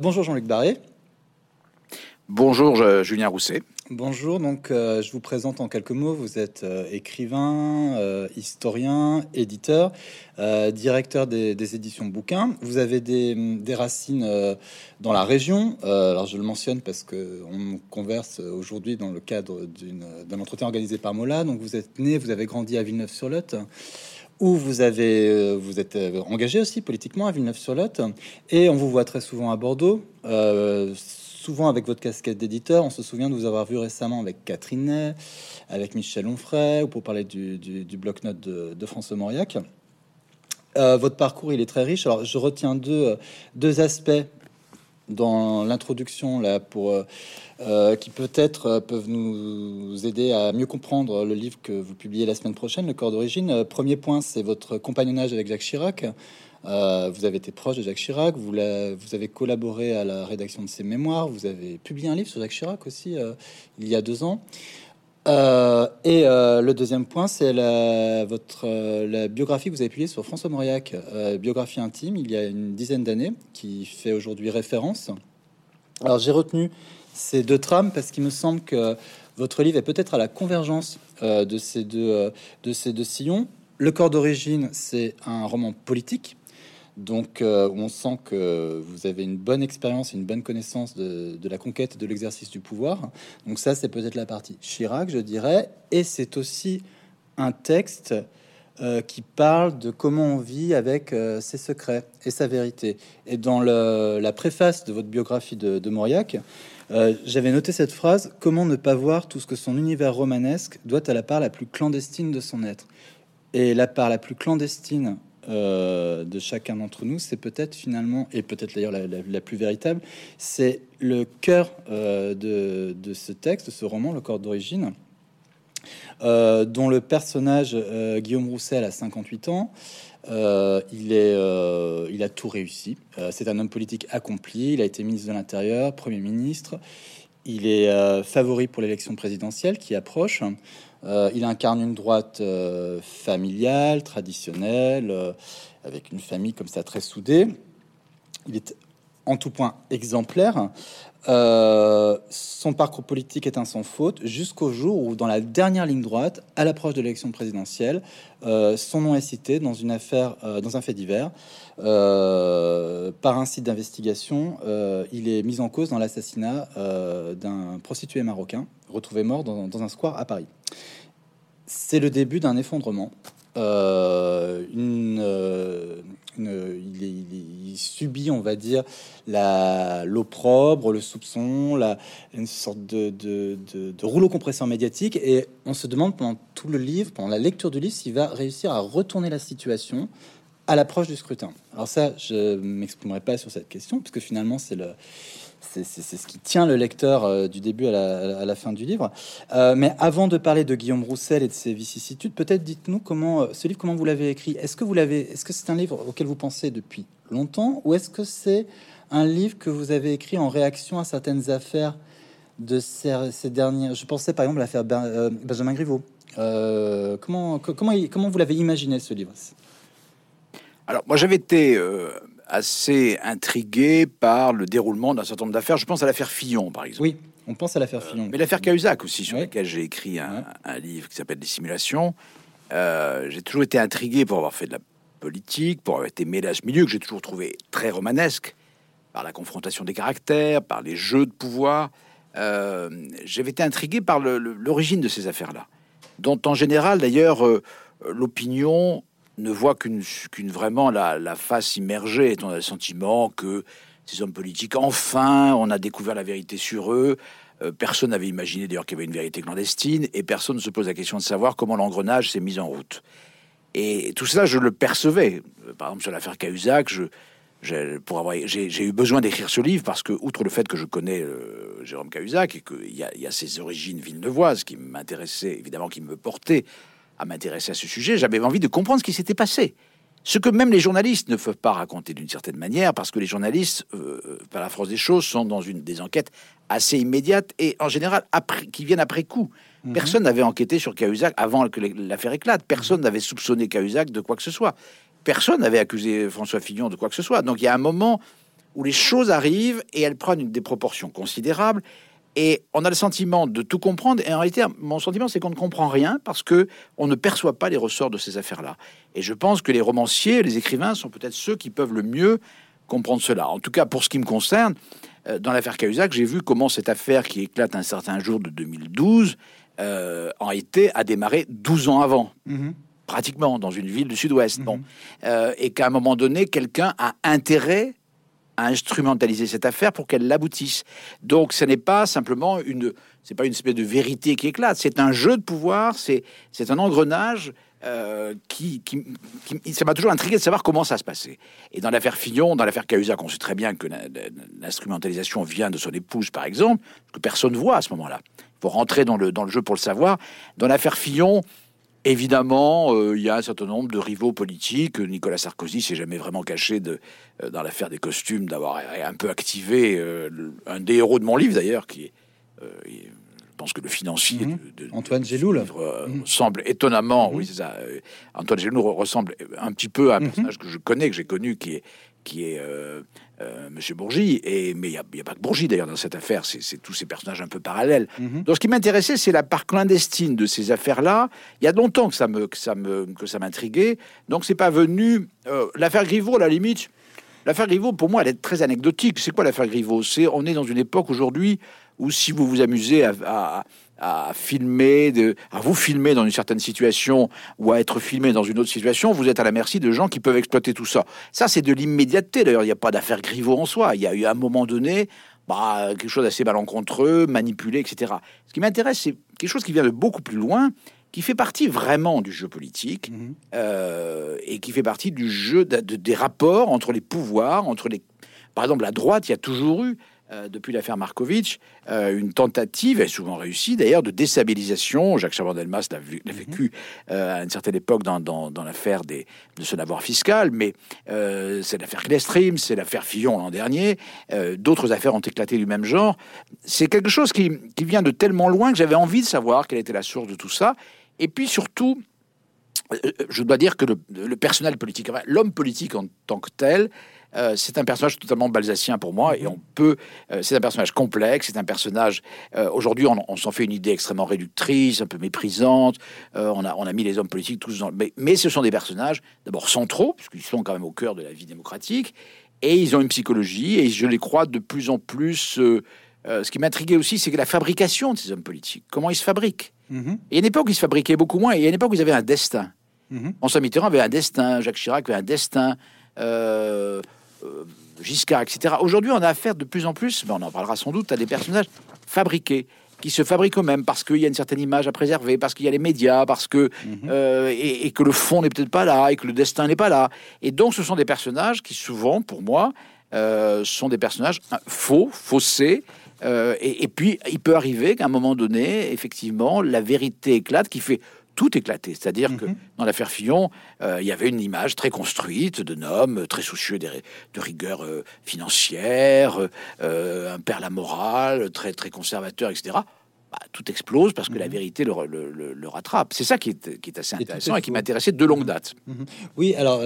Bonjour Jean-Luc Barré. Bonjour Julien Rousset. Bonjour, donc euh, je vous présente en quelques mots. Vous êtes euh, écrivain, euh, historien, éditeur, directeur des, éditions bouquins. Vous avez des, des racines dans la région. alors je le mentionne parce que on converse aujourd'hui dans le cadre d'un entretien organisé par Mola. Donc vous êtes né, vous avez grandi à Villeneuve-sur-Lot où vous avez euh, vous êtes euh, engagé aussi politiquement à Villeneuve-sur-Lot et on vous voit très souvent à Bordeaux, euh, souvent avec votre casquette d'éditeur. On se souvient de vous avoir vu récemment avec Catherine avec Michel Onfray ou pour parler du, du, bloc-notes de, de, François Mauriac. votre parcours il est très riche. Alors je retiens deux, deux aspects dans l'introduction là pour euh, euh, qui peut-être euh, peuvent nous aider à mieux comprendre le livre que vous publiez la semaine prochaine, Le corps d'origine. Premier point, c'est votre compagnonnage avec Jacques Chirac. vous avez été proche de Jacques Chirac, vous, avez collaboré à la rédaction de ses mémoires, vous avez publié un livre sur Jacques Chirac aussi il y a deux ans. Euh, et euh, le deuxième point, c'est votre euh, la biographie que vous avez publiée sur François Mauriac, biographie intime, il y a une dizaine d'années, qui fait aujourd'hui référence. Alors j'ai retenu ces deux trames parce qu'il me semble que votre livre est peut-être à la convergence de ces deux de ces deux sillons. Le corps d'origine, c'est un roman politique donc, euh, on sent que vous avez une bonne expérience, une bonne connaissance de, la conquête de l'exercice du pouvoir. Donc, ça, c'est peut-être la partie Chirac, je dirais. Et c'est aussi un texte euh, qui parle de comment on vit avec euh, ses secrets et sa vérité. Et dans la préface de votre biographie de, de Mauriac, j'avais noté cette phrase Comment ne pas voir tout ce que son univers romanesque doit à la part la plus clandestine de son être? Et la part la plus clandestine euh, de chacun d'entre nous, c'est peut-être finalement, et peut-être d'ailleurs la, plus véritable, c'est le cœur euh, de, ce texte, de ce roman, Le corps d'origine, euh, dont le personnage Guillaume Roussel a 58 ans. Il, est, il a tout réussi. c'est un homme politique accompli. Il a été ministre de l'Intérieur, Premier ministre. Il est favori pour l'élection présidentielle qui approche. Euh, il incarne une droite euh, familiale, traditionnelle, euh, avec une famille comme ça très soudée. Il est en tout point exemplaire. son parcours politique est un sans faute jusqu'au jour où, dans la dernière ligne droite, à l'approche de l'élection présidentielle, son nom est cité dans une affaire, dans un fait divers, par un site d'investigation. il est mis en cause dans l'assassinat d'un prostitué marocain retrouvé mort dans, un square à Paris. C'est le début d'un effondrement. Euh, il, subit, on va dire, l'opprobre, le soupçon, la, une sorte de, de, de, rouleau compresseur médiatique, et on se demande pendant tout le livre, pendant la lecture du livre, s'il va réussir à retourner la situation à l'approche du scrutin. Alors ça, je m'exprimerai pas sur cette question, puisque finalement, c'est le c'est ce qui tient le lecteur euh, du début à la, fin du livre. Euh, mais avant de parler de Guillaume Roussel et de ses vicissitudes, peut-être dites-nous comment euh, ce livre, comment vous l'avez écrit? Est-ce que vous l'avez, est-ce que c'est un livre auquel vous pensez depuis longtemps, ou est-ce que c'est un livre que vous avez écrit en réaction à certaines affaires de ces, dernières Je pensais par exemple à l'affaire Benjamin Griveaux. comment, comment, comment vous l'avez imaginé ce livre? Alors, moi, j'avais été assez intrigué par le déroulement d'un certain nombre d'affaires. Je pense à l'affaire Fillon, par exemple. Oui, on pense à l'affaire Fillon. mais l'affaire Cahuzac aussi, sur laquelle j'ai écrit un, livre qui s'appelle Des simulations. Euh, j'ai toujours été intrigué pour avoir fait de la politique, pour avoir été mêlé à ce milieu que j'ai toujours trouvé très romanesque, par la confrontation des caractères, par les jeux de pouvoir. Euh, j'avais été intrigué par l'origine de ces affaires-là, dont en général, d'ailleurs, euh, l'opinion ne voit qu'une vraiment la, face immergée, étant le sentiment que ces hommes politiques, enfin, on a découvert la vérité sur eux. Euh, personne n'avait imaginé d'ailleurs qu'il y avait une vérité clandestine, et personne ne se pose la question de savoir comment l'engrenage s'est mis en route. Et tout cela, je le percevais. Euh, par exemple, sur l'affaire Cahuzac, j'ai eu besoin d'écrire ce livre parce que, outre le fait que je connais euh, Jérôme Cahuzac et qu'il y, y, a ses origines villeneuvoises qui m'intéressaient, évidemment, qui me portaient à m'intéresser à ce sujet, j'avais envie de comprendre ce qui s'était passé. Ce que même les journalistes ne peuvent pas raconter d'une certaine manière, parce que les journalistes, euh, par la force des choses, sont dans une des enquêtes assez immédiates et en général après, qui viennent après coup. Mhm. Personne n'avait enquêté sur Cahuzac avant que l'affaire éclate. Personne n'avait soupçonné Cahuzac de quoi que ce soit. Personne n'avait accusé François Fillon de quoi que ce soit. Donc il y a un moment où les choses arrivent et elles prennent une, des proportions considérables. Et on a le sentiment de tout comprendre. Et en réalité, mon sentiment, c'est qu'on ne comprend rien parce que on ne perçoit pas les ressorts de ces affaires-là. Et je pense que les romanciers, les écrivains sont peut-être ceux qui peuvent le mieux comprendre cela. En tout cas, pour ce qui me concerne, euh, dans l'affaire Cahuzac, j'ai vu comment cette affaire qui éclate un certain jour de 2012 euh, en été a démarré 12 ans avant. Mhm. Pratiquement dans une ville du sud-ouest. Bon. Mhm. Euh, et qu'à un moment donné, quelqu'un a intérêt à instrumentaliser cette affaire pour qu'elle l'aboutisse. Donc, ce n'est pas simplement une, c'est pas une espèce de vérité qui éclate. C'est un jeu de pouvoir. C'est, un engrenage euh, qui, qui, ça m'a toujours intrigué de savoir comment ça se passait. Et dans l'affaire Fillon, dans l'affaire Cahuzac, on sait très bien que l'instrumentalisation vient de son épouse, par exemple, que personne ne voit à ce moment-là. Il faut rentrer dans le, dans le jeu pour le savoir. Dans l'affaire Fillon, Évidemment, euh, il y a un certain nombre de rivaux politiques. Nicolas Sarkozy s'est jamais vraiment caché de, euh, dans l'affaire des costumes d'avoir un peu activé un des héros de mon livre d'ailleurs, qui est pense que le financier mhm. de, Antoine Géloul euh, mhm. semble étonnamment, oui mhm. c'est ça, euh, Antoine Géloul ressemble un petit peu à un personnage que je connais, que j'ai connu, qui est qui est euh, Monsieur Bourgie, et mais il n'y a, pas que Bourgie d'ailleurs dans cette affaire, c'est tous ces personnages un peu parallèles. Donc ce qui m'intéressait, c'est la part clandestine de ces affaires-là. Il y a longtemps que ça me que ça me que ça m'intriguait. Donc c'est pas venu l'affaire Griveaux à la limite. L'affaire Griveaux, pour moi, elle est très anecdotique. C'est quoi l'affaire Griveaux? C'est on est dans une époque aujourd'hui ou si vous vous amusez à, filmer, de, à vous filmer dans une certaine situation ou à être filmé dans une autre situation, vous êtes à la merci de gens qui peuvent exploiter tout ça. Ça, c'est de l'immédiateté. D'ailleurs, il n'y a pas d'affaire Griveaux en soi. Il y a eu à un moment donné bah, quelque chose d'assez malencontreux, manipulé, etc. Ce qui m'intéresse, c'est quelque chose qui vient de beaucoup plus loin, qui fait partie vraiment du jeu politique mhm. euh, et qui fait partie du jeu des rapports entre les pouvoirs, entre les. Par exemple, la droite, il y a toujours eu euh, depuis l'affaire Markovitch, euh, une tentative, et souvent réussie d'ailleurs, de déstabilisation. Jacques Chaban-Delmas l'a mhm. vécu euh, à une certaine époque dans, dans, l'affaire de son avoir fiscal, mais c'est l'affaire Clestream, c'est l'affaire Fillon l'an dernier, d'autres affaires ont éclaté du même genre. C'est quelque chose qui, qui, vient de tellement loin que j'avais envie de savoir quelle était la source de tout ça. Et puis surtout, je dois dire que le, le personnel politique, l'homme politique en tant que tel, euh, c'est un personnage totalement balsacien pour moi et on peut. Euh, c'est un personnage complexe. C'est un personnage. Euh, aujourd'hui, on, s'en fait une idée extrêmement réductrice, un peu méprisante. on a on a mis les hommes politiques tous dans. Mais, mais ce sont des personnages d'abord centraux puisqu'ils sont quand même au cœur de la vie démocratique et ils ont une psychologie et je les crois de plus en plus. ce qui m'intriguait aussi, c'est que la fabrication de ces hommes politiques, comment ils se fabriquent. Mm-hmm. il y a une époque où ils se fabriquaient beaucoup moins, et il y a une époque où ils avaient un destin. Mm-hmm. François Mitterrand avait un destin, Jacques Chirac avait un destin, euh, euh, Giscard, etc. Aujourd'hui, on a affaire de plus en plus, mais on en parlera sans doute, à des personnages fabriqués qui se fabriquent eux-mêmes parce qu'il y a une certaine image à préserver, parce qu'il y a les médias, parce que mhm. euh, et, que le fond n'est peut-être pas là et que le destin n'est pas là. Et donc, ce sont des personnages qui souvent, pour moi, euh, sont des personnages faux, faussés. et, et, puis, il peut arriver qu'à un moment donné, effectivement, la vérité éclate, qui fait tout éclaté. C'est-à-dire que mhm. dans l'affaire Fillon, euh, il y avait une image très construite d'un homme très soucieux de, rigueur euh, financière, euh, un père la morale, très, très conservateur, etc. Bah, tout explose parce que la mhm. vérité le, rattrape. C'est ça qui est, qui est assez intéressant et, qui m'intéressait de longue mhm. date. Oui, alors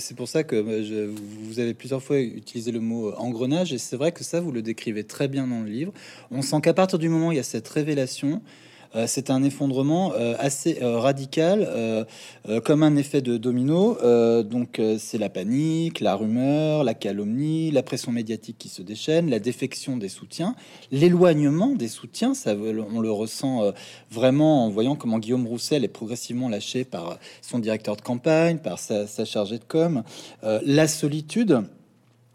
c'est pour ça que je, vous avez plusieurs fois utilisé le mot engrenage et c'est vrai que ça, vous le décrivez très bien dans le livre. On sent qu'à partir du moment où il y a cette révélation, euh, c'est un effondrement euh, assez euh, radical, comme un effet de domino. donc c'est la panique, la rumeur, la calomnie, la pression médiatique qui se déchaîne, la défection des soutiens, l'éloignement des soutiens. Ça, on le ressent vraiment en voyant comment Guillaume Roussel est progressivement lâché par son directeur de campagne, par sa, chargée de com, la solitude.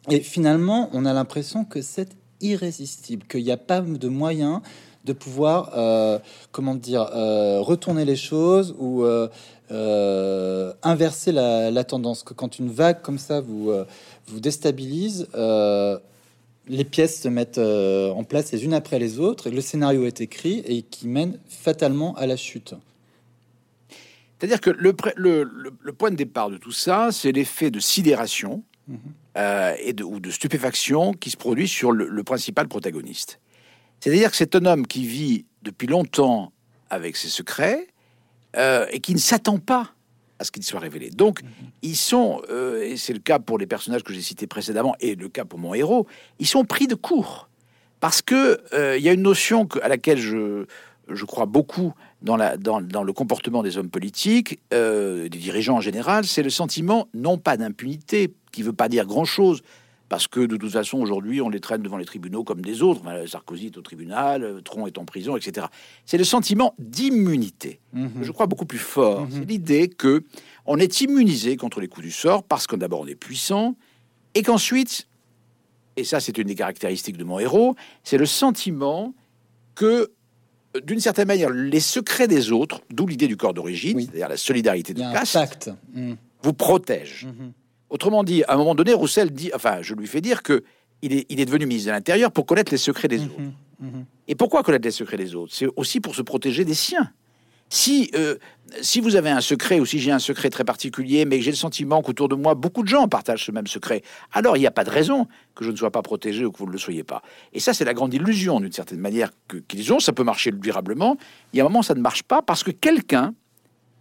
Et finalement, on a l'impression que c'est irrésistible, qu'il n'y a pas de moyen de pouvoir, euh, comment dire, euh, retourner les choses ou euh, inverser la, tendance. Que quand une vague comme ça vous, vous déstabilise, les pièces se mettent en place les unes après les autres et le scénario est écrit et qui mène fatalement à la chute. C'est-à-dire que le, le, point de départ de tout ça, c'est l'effet de sidération mhm. et de, ou de stupéfaction qui se produit sur le principal protagoniste. C'est-à-dire que c'est un homme qui vit depuis longtemps avec ses secrets euh, et qui ne s'attend pas à ce qu'il soit révélé. Donc, mhm. ils sont, euh, et c'est le cas pour les personnages que j'ai cités précédemment, et le cas pour mon héros, ils sont pris de court. Parce que il y a une notion à laquelle je, je crois beaucoup dans, la, dans, dans, le comportement des hommes politiques, des dirigeants en général, c'est le sentiment non pas d'impunité, qui veut pas dire grand-chose, parce que de toute façon, aujourd'hui, on les traîne devant les tribunaux comme des autres. Sarkozy est au tribunal, euh, Tron est en prison, etc. C'est le sentiment d'immunité. Mhm. Je crois beaucoup plus fort. Mhm. C'est l'idée que on est immunisé contre les coups du sort parce qu'on d'abord on est puissant et qu'ensuite, et ça c'est une des caractéristiques de mon héros, c'est le sentiment que d'une certaine manière, les secrets des autres, d'où l'idée du corps d'origine, c'est-à-dire la solidarité de caste, mhm. vous protège. Autrement dit, à un moment donné, Roussel dit, enfin, je lui fais dire que il est, il est devenu ministre de l'Intérieur pour connaître les secrets des mhm, autres. Mhm. Et pourquoi connaître les secrets des autres? C'est aussi pour se protéger des siens. Si, euh, si vous avez un secret ou si j'ai un secret très particulier, mais que j'ai le sentiment qu'autour de moi, beaucoup de gens partagent ce même secret, alors il n'y a pas de raison que je ne sois pas protégé ou que vous ne le soyez pas. Et ça, c'est la grande illusion, d'une certaine manière, qu'ils ont. Ça peut marcher durablement. Il y a un moment, ça ne marche pas parce que quelqu'un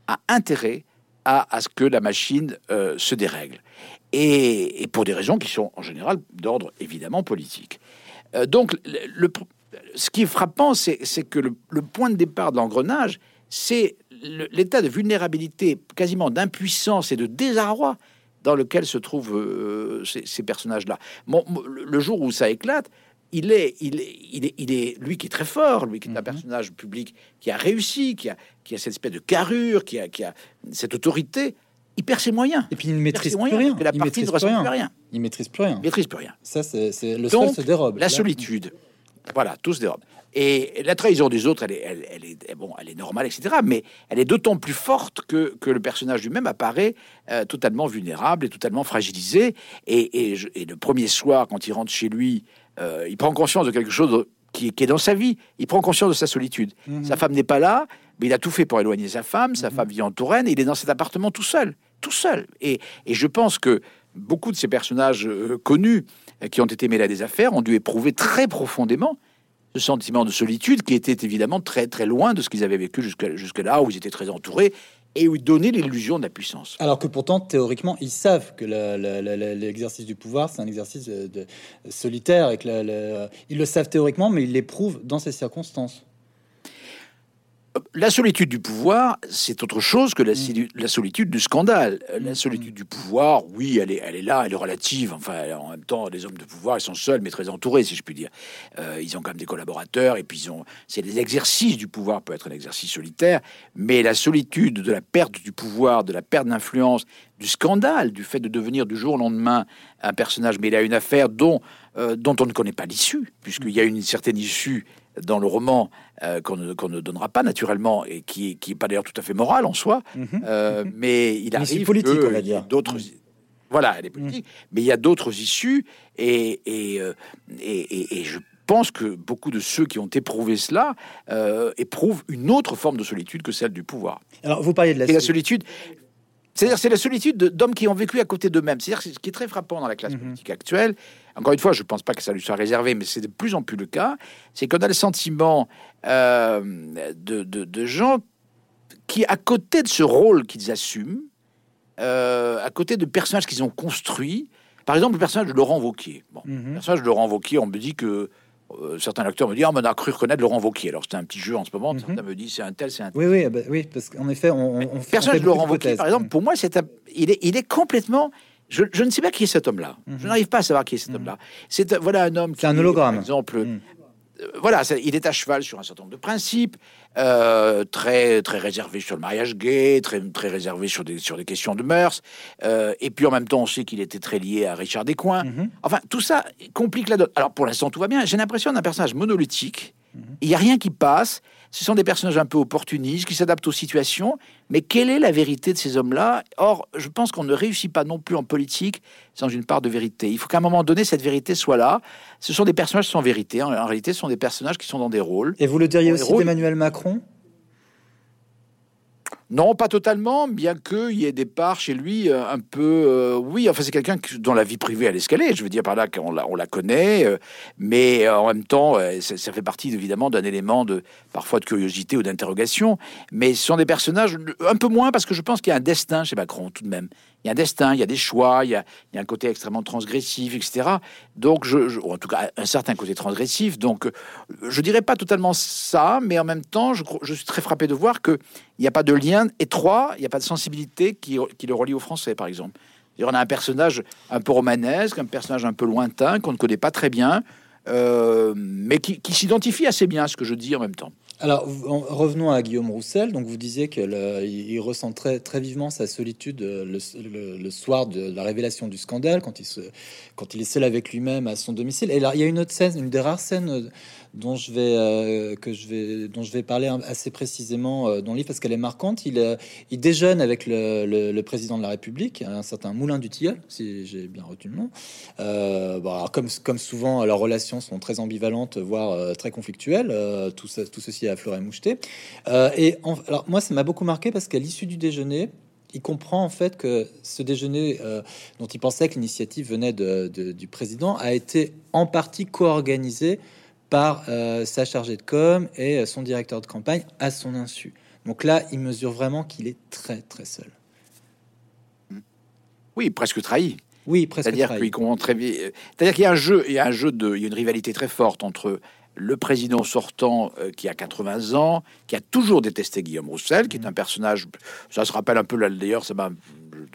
a intérêt à, ce que la machine euh, se dérègle. Et, pour des raisons qui sont en général d'ordre évidemment politique. Euh, donc, ce qui est frappant, c'est que le, point de départ de l'engrenage, c'est l'état de vulnérabilité, quasiment d'impuissance et de désarroi dans lequel se trouvent euh, ces, personnages-là. le jour où ça éclate, il est, il est, il est, il est, lui qui est très fort, lui qui est un mhm. personnage public qui a réussi, qui a, qui a cette espèce de carrure, qui a, qui a cette autorité. Il perd ses moyens. Et puis il ne maîtrise plus rien. La il maîtrise plus rien. Il maîtrise plus rien. Il maîtrise plus rien. Ça, c'est le seul se dérobe. La solitude. Voilà, tout se dérobe. Et la trahison des autres, elle est, elle, est, bon, elle est normale, etc. Mais elle est d'autant plus forte que, que le personnage lui-même apparaît euh, totalement vulnérable et totalement fragilisé. Et, et, et, le premier soir, quand il rentre chez lui, euh, il prend conscience de quelque chose qui, est dans sa vie. Il prend conscience de sa solitude. Mhm. Sa femme n'est pas là, mais il a tout fait pour éloigner sa femme. Sa mhm. femme vit en Touraine et il est dans cet appartement tout seul. Tout seul. Et, je pense que beaucoup de ces personnages euh, connus euh, qui ont été mêlés à des affaires ont dû éprouver très profondément ce sentiment de solitude qui était évidemment très très loin de ce qu'ils avaient vécu jusque, jusque là où ils étaient très entourés et où donner l'illusion de la puissance. Alors que pourtant, théoriquement, ils savent que l'exercice du pouvoir, c'est un exercice de, solitaire et que ils le savent théoriquement, mais ils l'éprouvent dans ces circonstances. La solitude du pouvoir, c'est autre chose que la, mm. solitude du scandale. La mm. solitude du pouvoir, oui, elle est, elle est là, elle est relative. Enfin, en même temps, les hommes de pouvoir, ils sont seuls, mais très entourés, si je puis dire. Euh, ils ont quand même des collaborateurs, et puis ils ont. C'est des exercices du pouvoir, peut être un exercice solitaire, mais la solitude de la perte du pouvoir, de la perte d'influence, du scandale, du fait de devenir du jour au lendemain un personnage mais il a une affaire dont, euh, dont on ne connaît pas l'issue, puisqu'il y a une certaine issue dans le roman euh, qu'on ne, donnera pas naturellement et qui, qui est pas d'ailleurs tout à fait morale en soi, mhm. Euh, mais il arrive politique, on va dire. d'autres. Voilà, elle est politique, mhm. mais il y a d'autres issues et et, euh, et, et, je pense que beaucoup de ceux qui ont éprouvé cela éprouvent une autre forme de solitude que celle du pouvoir. Alors, vous parliez de la, et la solitude. C'est-à-dire, c'est la solitude d'hommes qui ont vécu à côté d'eux-mêmes. C'est-à-dire, ce qui est très frappant dans la classe politique actuelle, encore une fois, je ne pense pas que ça lui soit réservé, mais c'est de plus en plus le cas, c'est qu'on a le sentiment euh, de, gens qui, à côté de ce rôle qu'ils assument, euh, à côté de personnages qu'ils ont construits, par exemple le personnage de Laurent Vauquier. Bon, mhm. Le personnage de Laurent Vauquier, on me dit que euh, certains acteurs me disent, ah, on a cru reconnaître Laurent Vauquier. Alors c'était un petit jeu en ce moment. Mhm. Certains me disent, c'est un tel, c'est un tel. Oui, oui, bah, oui, parce qu'en effet, on, on fait, personnage de Laurent Vauquier, par exemple, pour moi, c'est il est, il est complètement je, ne sais pas qui est cet homme-là. Je mhm. n'arrive pas à savoir qui est cet mhm. homme-là. C'est voilà un homme. C'est un hologramme. Par exemple, mhm. Voilà, il est à cheval sur un certain nombre de principes, euh, très très réservé sur le mariage gay, très très réservé sur des sur des questions de mœurs. Euh, et puis en même temps, on sait qu'il était très lié à Richard Descoings. Enfin, tout ça complique la donne. Alors pour l'instant, tout va bien. J'ai l'impression d'un personnage monolithique. Il n'y a rien qui passe. Ce sont des personnages un peu opportunistes qui s'adaptent aux situations. Mais quelle est la vérité de ces hommes-là? Or, je pense qu'on ne réussit pas non plus en politique sans une part de vérité. Il faut qu'à un moment donné, cette vérité soit là. Ce sont des personnages sans vérité. En, réalité, ce sont des personnages qui sont dans des rôles. Et vous le diriez aussi d'Emmanuel Macron? Non, pas totalement, bien qu'il y ait des parts chez lui euh, un peu. Euh, oui, enfin, c'est quelqu'un dont la vie privée a l'escalier. Je veux dire par là qu'on la, on la connaît, euh, mais en même temps, ça, ça, fait partie évidemment d'un élément de parfois de curiosité ou d'interrogation. Mais ce sont des personnages un peu moins parce que je pense qu'il y a un destin chez Macron tout de même il y a un destin, il y a des choix, il y a, un côté extrêmement transgressif, etc. Donc, je, en tout cas, un certain côté transgressif. Donc, je dirais pas totalement ça, mais en même temps, je, suis très frappé de voir qu'il n'y a pas de lien étroit, il n'y a pas de sensibilité qui, le relie aux Français, par exemple. On a un personnage un peu romanesque, un personnage un peu lointain, qu'on ne connaît pas très bien, euh, mais qui, qui s'identifie assez bien à ce que je dis en même temps. Alors, revenons à Guillaume Roussel. Donc, vous disiez qu'il ressent très, très, vivement sa solitude euh, le, soir de la révélation du scandale, quand il, se, quand il est seul avec lui-même à son domicile. Et là, il y a une autre scène, une des rares scènes dont je vais euh, que je vais dont je vais parler assez précisément euh, dans le livre parce qu'elle est marquante. Il, euh, déjeune avec le, le, président de la République, un certain Moulin du Tilleul, si j'ai bien retenu le nom. comme comme souvent, leurs relations sont très ambivalentes, voire très conflictuelles. tout, ça, tout ceci à fleur et moucheté. et alors moi, ça m'a beaucoup marqué parce qu'à l'issue du déjeuner, il comprend en fait que ce déjeuner dont il pensait que l'initiative venait du président a été en partie co-organisé par euh, sa chargée de com et euh, son directeur de campagne à son insu. Donc là, il mesure vraiment qu'il est très très seul. Oui, presque trahi. Oui, presque C'est-à-dire qu'il très C'est-à-dire qu'il y a un jeu, il y a un jeu de, il y a une rivalité très forte entre le président sortant euh, qui a 80 ans, qui a toujours détesté Guillaume Roussel, qui est un personnage, ça se rappelle un peu d'ailleurs, ça m'a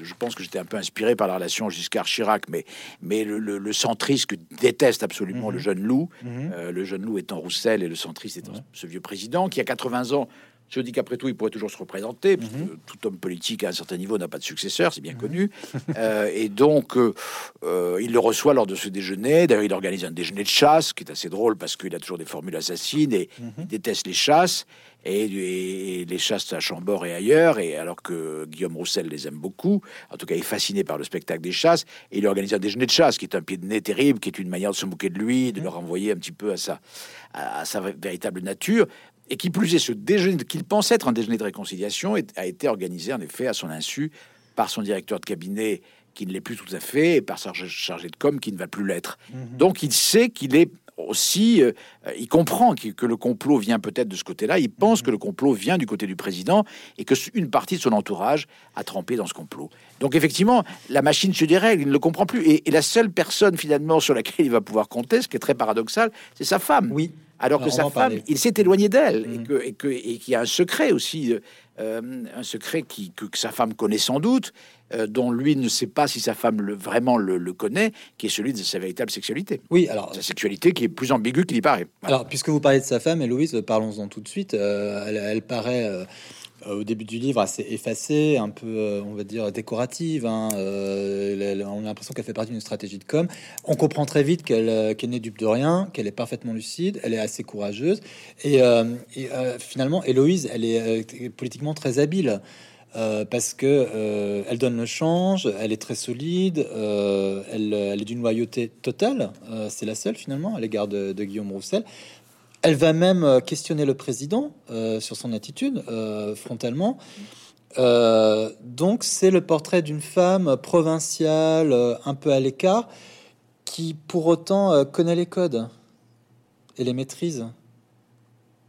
je pense que j'étais un peu inspiré par la relation Giscard-Chirac, mais, mais le, le, centriste déteste absolument le mhm. jeune loup, mhm. euh, le jeune loup étant Roussel et le centriste étant ce vieux président qui a 80 ans. Je dis qu'après tout, il pourrait toujours se représenter, parce mhm. que tout homme politique à un certain niveau n'a pas de successeur, c'est bien connu. Euh, et donc, euh, il le reçoit lors de ce déjeuner. D'ailleurs, il organise un déjeuner de chasse, qui est assez drôle parce qu'il a toujours des formules assassines et il déteste les chasses et, les chasses à Chambord et ailleurs, et alors que Guillaume Roussel les aime beaucoup, en tout cas il est fasciné par le spectacle des chasses, et il organise un déjeuner de chasse, qui est un pied de nez terrible, qui est une manière de se moquer de lui, de le renvoyer un petit peu à sa, à, sa véritable nature, et qui plus est, ce déjeuner qu'il pense être un déjeuner de réconciliation a été organisé en effet à son insu par son directeur de cabinet qui ne l'est plus tout à fait, et par sa chargé de com qui ne va plus l'être. Mhm. Donc il sait qu'il est aussi, euh, il comprend que, le complot vient peut-être de ce côté-là. Il pense que le complot vient du côté du président et que une partie de son entourage a trempé dans ce complot. Donc effectivement, la machine se dérègle, il ne le comprend plus. Et, la seule personne finalement sur laquelle il va pouvoir compter, ce qui est très paradoxal, c'est sa femme. Oui. Alors que sa femme, il s'est éloigné d'elle et mm. et et qu'il y a un secret aussi, euh, euh, un secret qui, que, sa femme connaît sans doute, euh, dont lui ne sait pas si sa femme le, vraiment le, connaît, qui est celui de sa véritable sexualité. Oui, alors sa sexualité qui est plus ambiguë qu'il y paraît. Alors, puisque vous parlez de sa femme, Héloïse, parlons-en tout de suite. elle, paraît au début du livre assez effacée, un peu, on va dire, décorative. Hein. on a l'impression qu'elle fait partie d'une stratégie de com. On comprend très vite qu'elle n'est dupe de rien, qu'elle est parfaitement lucide, elle est assez courageuse. Et, finalement, Héloïse, elle est politiquement très habile. Euh, parce que euh, elle donne le change, elle est très solide, euh, elle, est d'une loyauté totale, c'est la seule finalement à l'égard de, Guillaume Roussel. Elle va même questionner le président sur son attitude frontalement. donc c'est le portrait d'une femme provinciale, un peu à l'écart, qui pour autant connaît les codes et les maîtrise.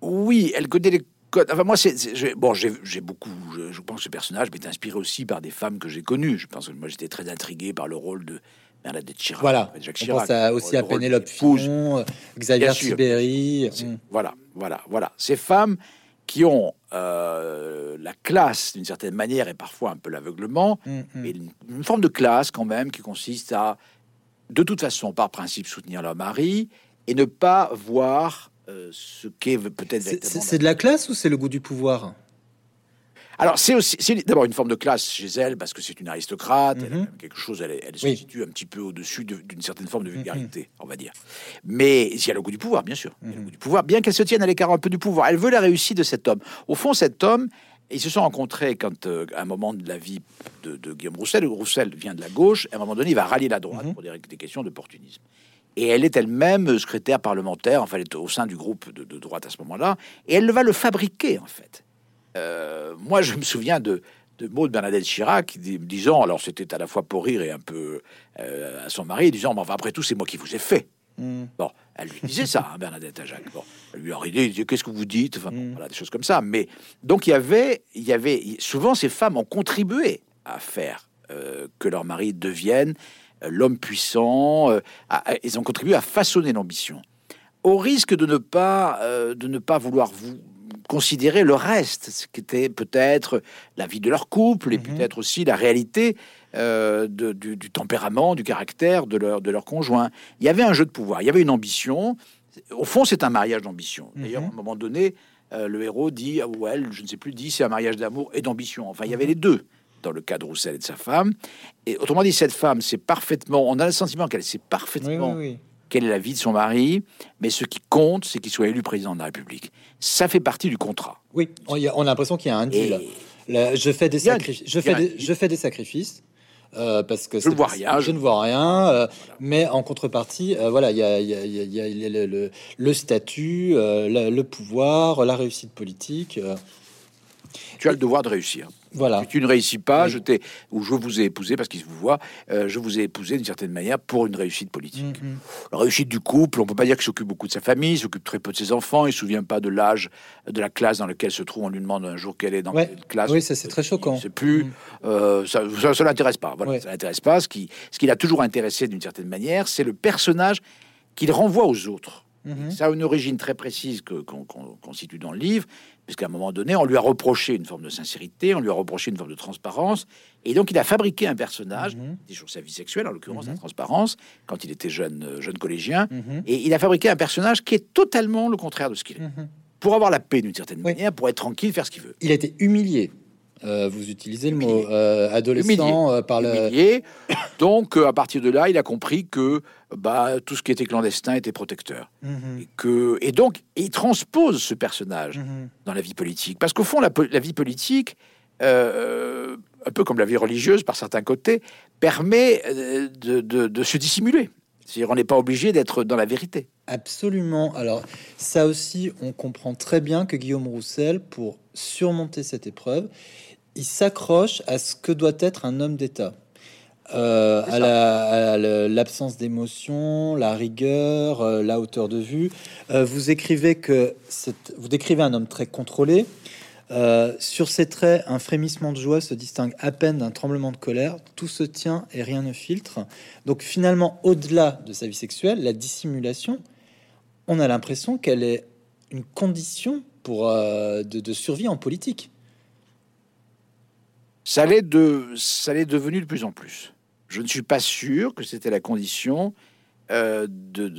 Oui, elle connaît les Enfin, moi, c'est, bon, j'ai beaucoup. Je, pense que ce personnage m'est inspiré aussi par des femmes que j'ai connues. Je pense que moi, j'étais très intrigué par le rôle de Bernadette Chirac. Voilà. Jacques Chirac. On aussi à Pénélope Fillon, Xavier Sibéry. Mm. Voilà, voilà, voilà. Ces femmes qui ont euh, la classe d'une certaine manière et parfois un peu l'aveuglement, mm, mm. mais une, forme de classe quand même qui consiste à, de toute façon, par principe, soutenir leur mari et ne pas voir euh, ce qu'est peut-être. C'est de la classe ou c'est le goût du pouvoir? Alors, c'est aussi d'abord une forme de classe chez elle, parce que c'est une aristocrate, mhm. quelque chose, elle, elle se situe un petit peu au-dessus d'une certaine forme de mhm. vulgarité, on va dire. Mais il y a le goût du pouvoir, bien sûr. le mhm. goût du pouvoir, bien qu'elle se tienne à l'écart un peu du pouvoir. Elle veut la réussite de cet homme. Au fond, cet homme, ils se sont rencontrés quand, euh, à un moment de la vie de, Guillaume Roussel, Roussel vient de la gauche, et à un moment donné, il va rallier la droite pour des, des questions d'opportunisme. Et elle est elle-même secrétaire parlementaire, enfin, elle est au sein du groupe de, droite à ce moment-là, et elle va le fabriquer, en fait. Moi, je me souviens de, de mots de Bernadette Chirac disant, alors c'était à la fois pour rire et un peu à son mari, disant, mais enfin, après tout, c'est moi qui vous ai fait. Hmm. Bon, elle lui disait ça, hein, Bernadette à Jacques. Bon, elle lui a dit qu'est-ce que vous dites? Enfin, hmm. voilà, des choses comme ça. Mais donc il y avait, il y avait souvent ces femmes ont contribué à faire euh, que leur mari devienne euh, l'homme puissant. Euh, ils ont contribué à façonner l'ambition, au risque de ne pas de ne pas vouloir vous considérer le reste, ce qui était peut-être la vie de leur couple et hmm. peut-être aussi la réalité euh, du, tempérament, du caractère de leur, de leur conjoint. Il y avait un jeu de pouvoir, il y avait une ambition. Au fond, c'est un mariage d'ambition. D'ailleurs, à un mhm. moment donné, euh, le héros dit, ou elle, je ne sais plus, dit c'est un mariage d'amour et d'ambition. Enfin, il y avait mhm. les deux dans le cas de Roussel et de sa femme. Et autrement dit, cette femme, c'est parfaitement, on a le sentiment qu'elle sait parfaitement quelle est la vie de son mari, mais ce qui compte, c'est qu'il soit élu président de la République. Ça fait partie du contrat. Oui, on a, l'impression qu'il y a un deal. je fais des sacrifices. Je fais je fais des sacrifices. Euh, parce que je ne vois rien. Je, ne vois rien, euh, mais en contrepartie, euh, voilà, il y a, y a, y a le, le, le, statut, le, pouvoir, la réussite politique. Tu as le devoir de réussir. Voilà. Si tu ne réussis pas, je t'ai ou je vous ai épousé parce qu'il vous voit, euh, je vous ai épousé d'une certaine manière pour une réussite politique. Mm, mm. La réussite du couple, on peut pas dire qu'il s'occupe beaucoup de sa famille, il s'occupe très peu de ses enfants, il se souvient pas de l'âge de la classe dans laquelle se trouve. On lui demande un jour quelle est dans quelle classe. Oui, ça c'est très choquant. C'est plus, mm. euh, ça, ça, l'intéresse pas. Voilà, ça l'intéresse pas. Ce qui, ce qui l'a toujours intéressé d'une certaine manière, c'est le personnage qu'il renvoie aux autres. Mm-hmm. Ça a une origine très précise que qu'on situe dans le livre, puisqu'à un moment donné, on lui a reproché une forme de sincérité, on lui a reproché une forme de transparence, et donc il a fabriqué un personnage, mm sur sa vie sexuelle, en l'occurrence la mhm. transparence, quand il était jeune, euh, jeune collégien, mhm. et il a fabriqué un personnage qui est totalement le contraire de ce qu'il est. Mhm. Pour avoir la paix d'une certaine manière, pour être tranquille, faire ce qu'il veut. Il a été humilié euh, vous utilisez le mot euh, adolescent euh, par le. Donc, à partir de là, il a compris que bah, tout ce qui était clandestin était protecteur. Mhm. et, que, et donc, il transpose ce personnage mhm. dans la vie politique. Parce qu'au fond, la, vie politique, un peu comme la vie religieuse par certains côtés, permet de, de se dissimuler. C'est-à-dire, on n'est pas obligé d'être dans la vérité. Absolument. Alors, ça aussi, on comprend très bien que Guillaume Roussel, pour surmonter cette épreuve, il s'accroche à ce que doit être un homme d'État. Euh, à l'absence d'émotion, la rigueur, euh, la hauteur de vue. Euh, vous écrivez que vous décrivez un homme très contrôlé. sur ses traits, un frémissement de joie se distingue à peine d'un tremblement de colère. Tout se tient et rien ne filtre. Donc finalement, au-delà de sa vie sexuelle, la dissimulation, on a l'impression qu'elle est une condition pour de, de survie en politique ça l'est de, ça l'est devenu de plus en plus. Je ne suis pas sûr que c'était la condition. Euh, de,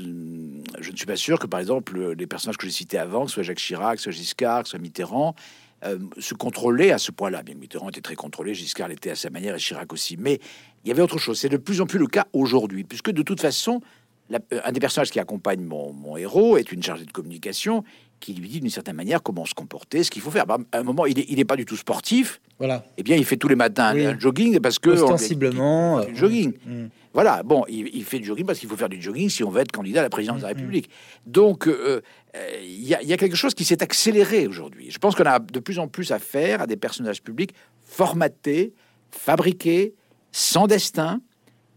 je ne suis pas sûr que, par exemple, les personnages que j'ai cités avant, que ce soit Jacques Chirac, que soit Giscard, que soit Mitterrand, euh, se contrôlaient à ce point-là. Bien, Mitterrand était très contrôlé, Giscard l'était à sa manière et Chirac aussi. Mais il y avait autre chose. C'est de plus en plus le cas aujourd'hui, puisque de toute façon, euh, un des personnages qui accompagne mon, mon, héros est une chargée de communication qui lui dit d'une certaine manière comment se comporter, ce qu'il faut faire. Bah, à un moment, il n'est il est pas du tout sportif. Voilà. Eh bien, il fait tous les matins un jogging parce que ostensiblement du jogging. Mm. Voilà. Bon, il, fait du jogging parce qu'il faut faire du jogging si on veut être candidat à la présidence de la mm, mm. République. Donc, euh, euh, il y, y, a quelque chose qui s'est accéléré aujourd'hui. Je pense qu'on a de plus en plus affaire à des personnages publics formatés, fabriqués, sans destin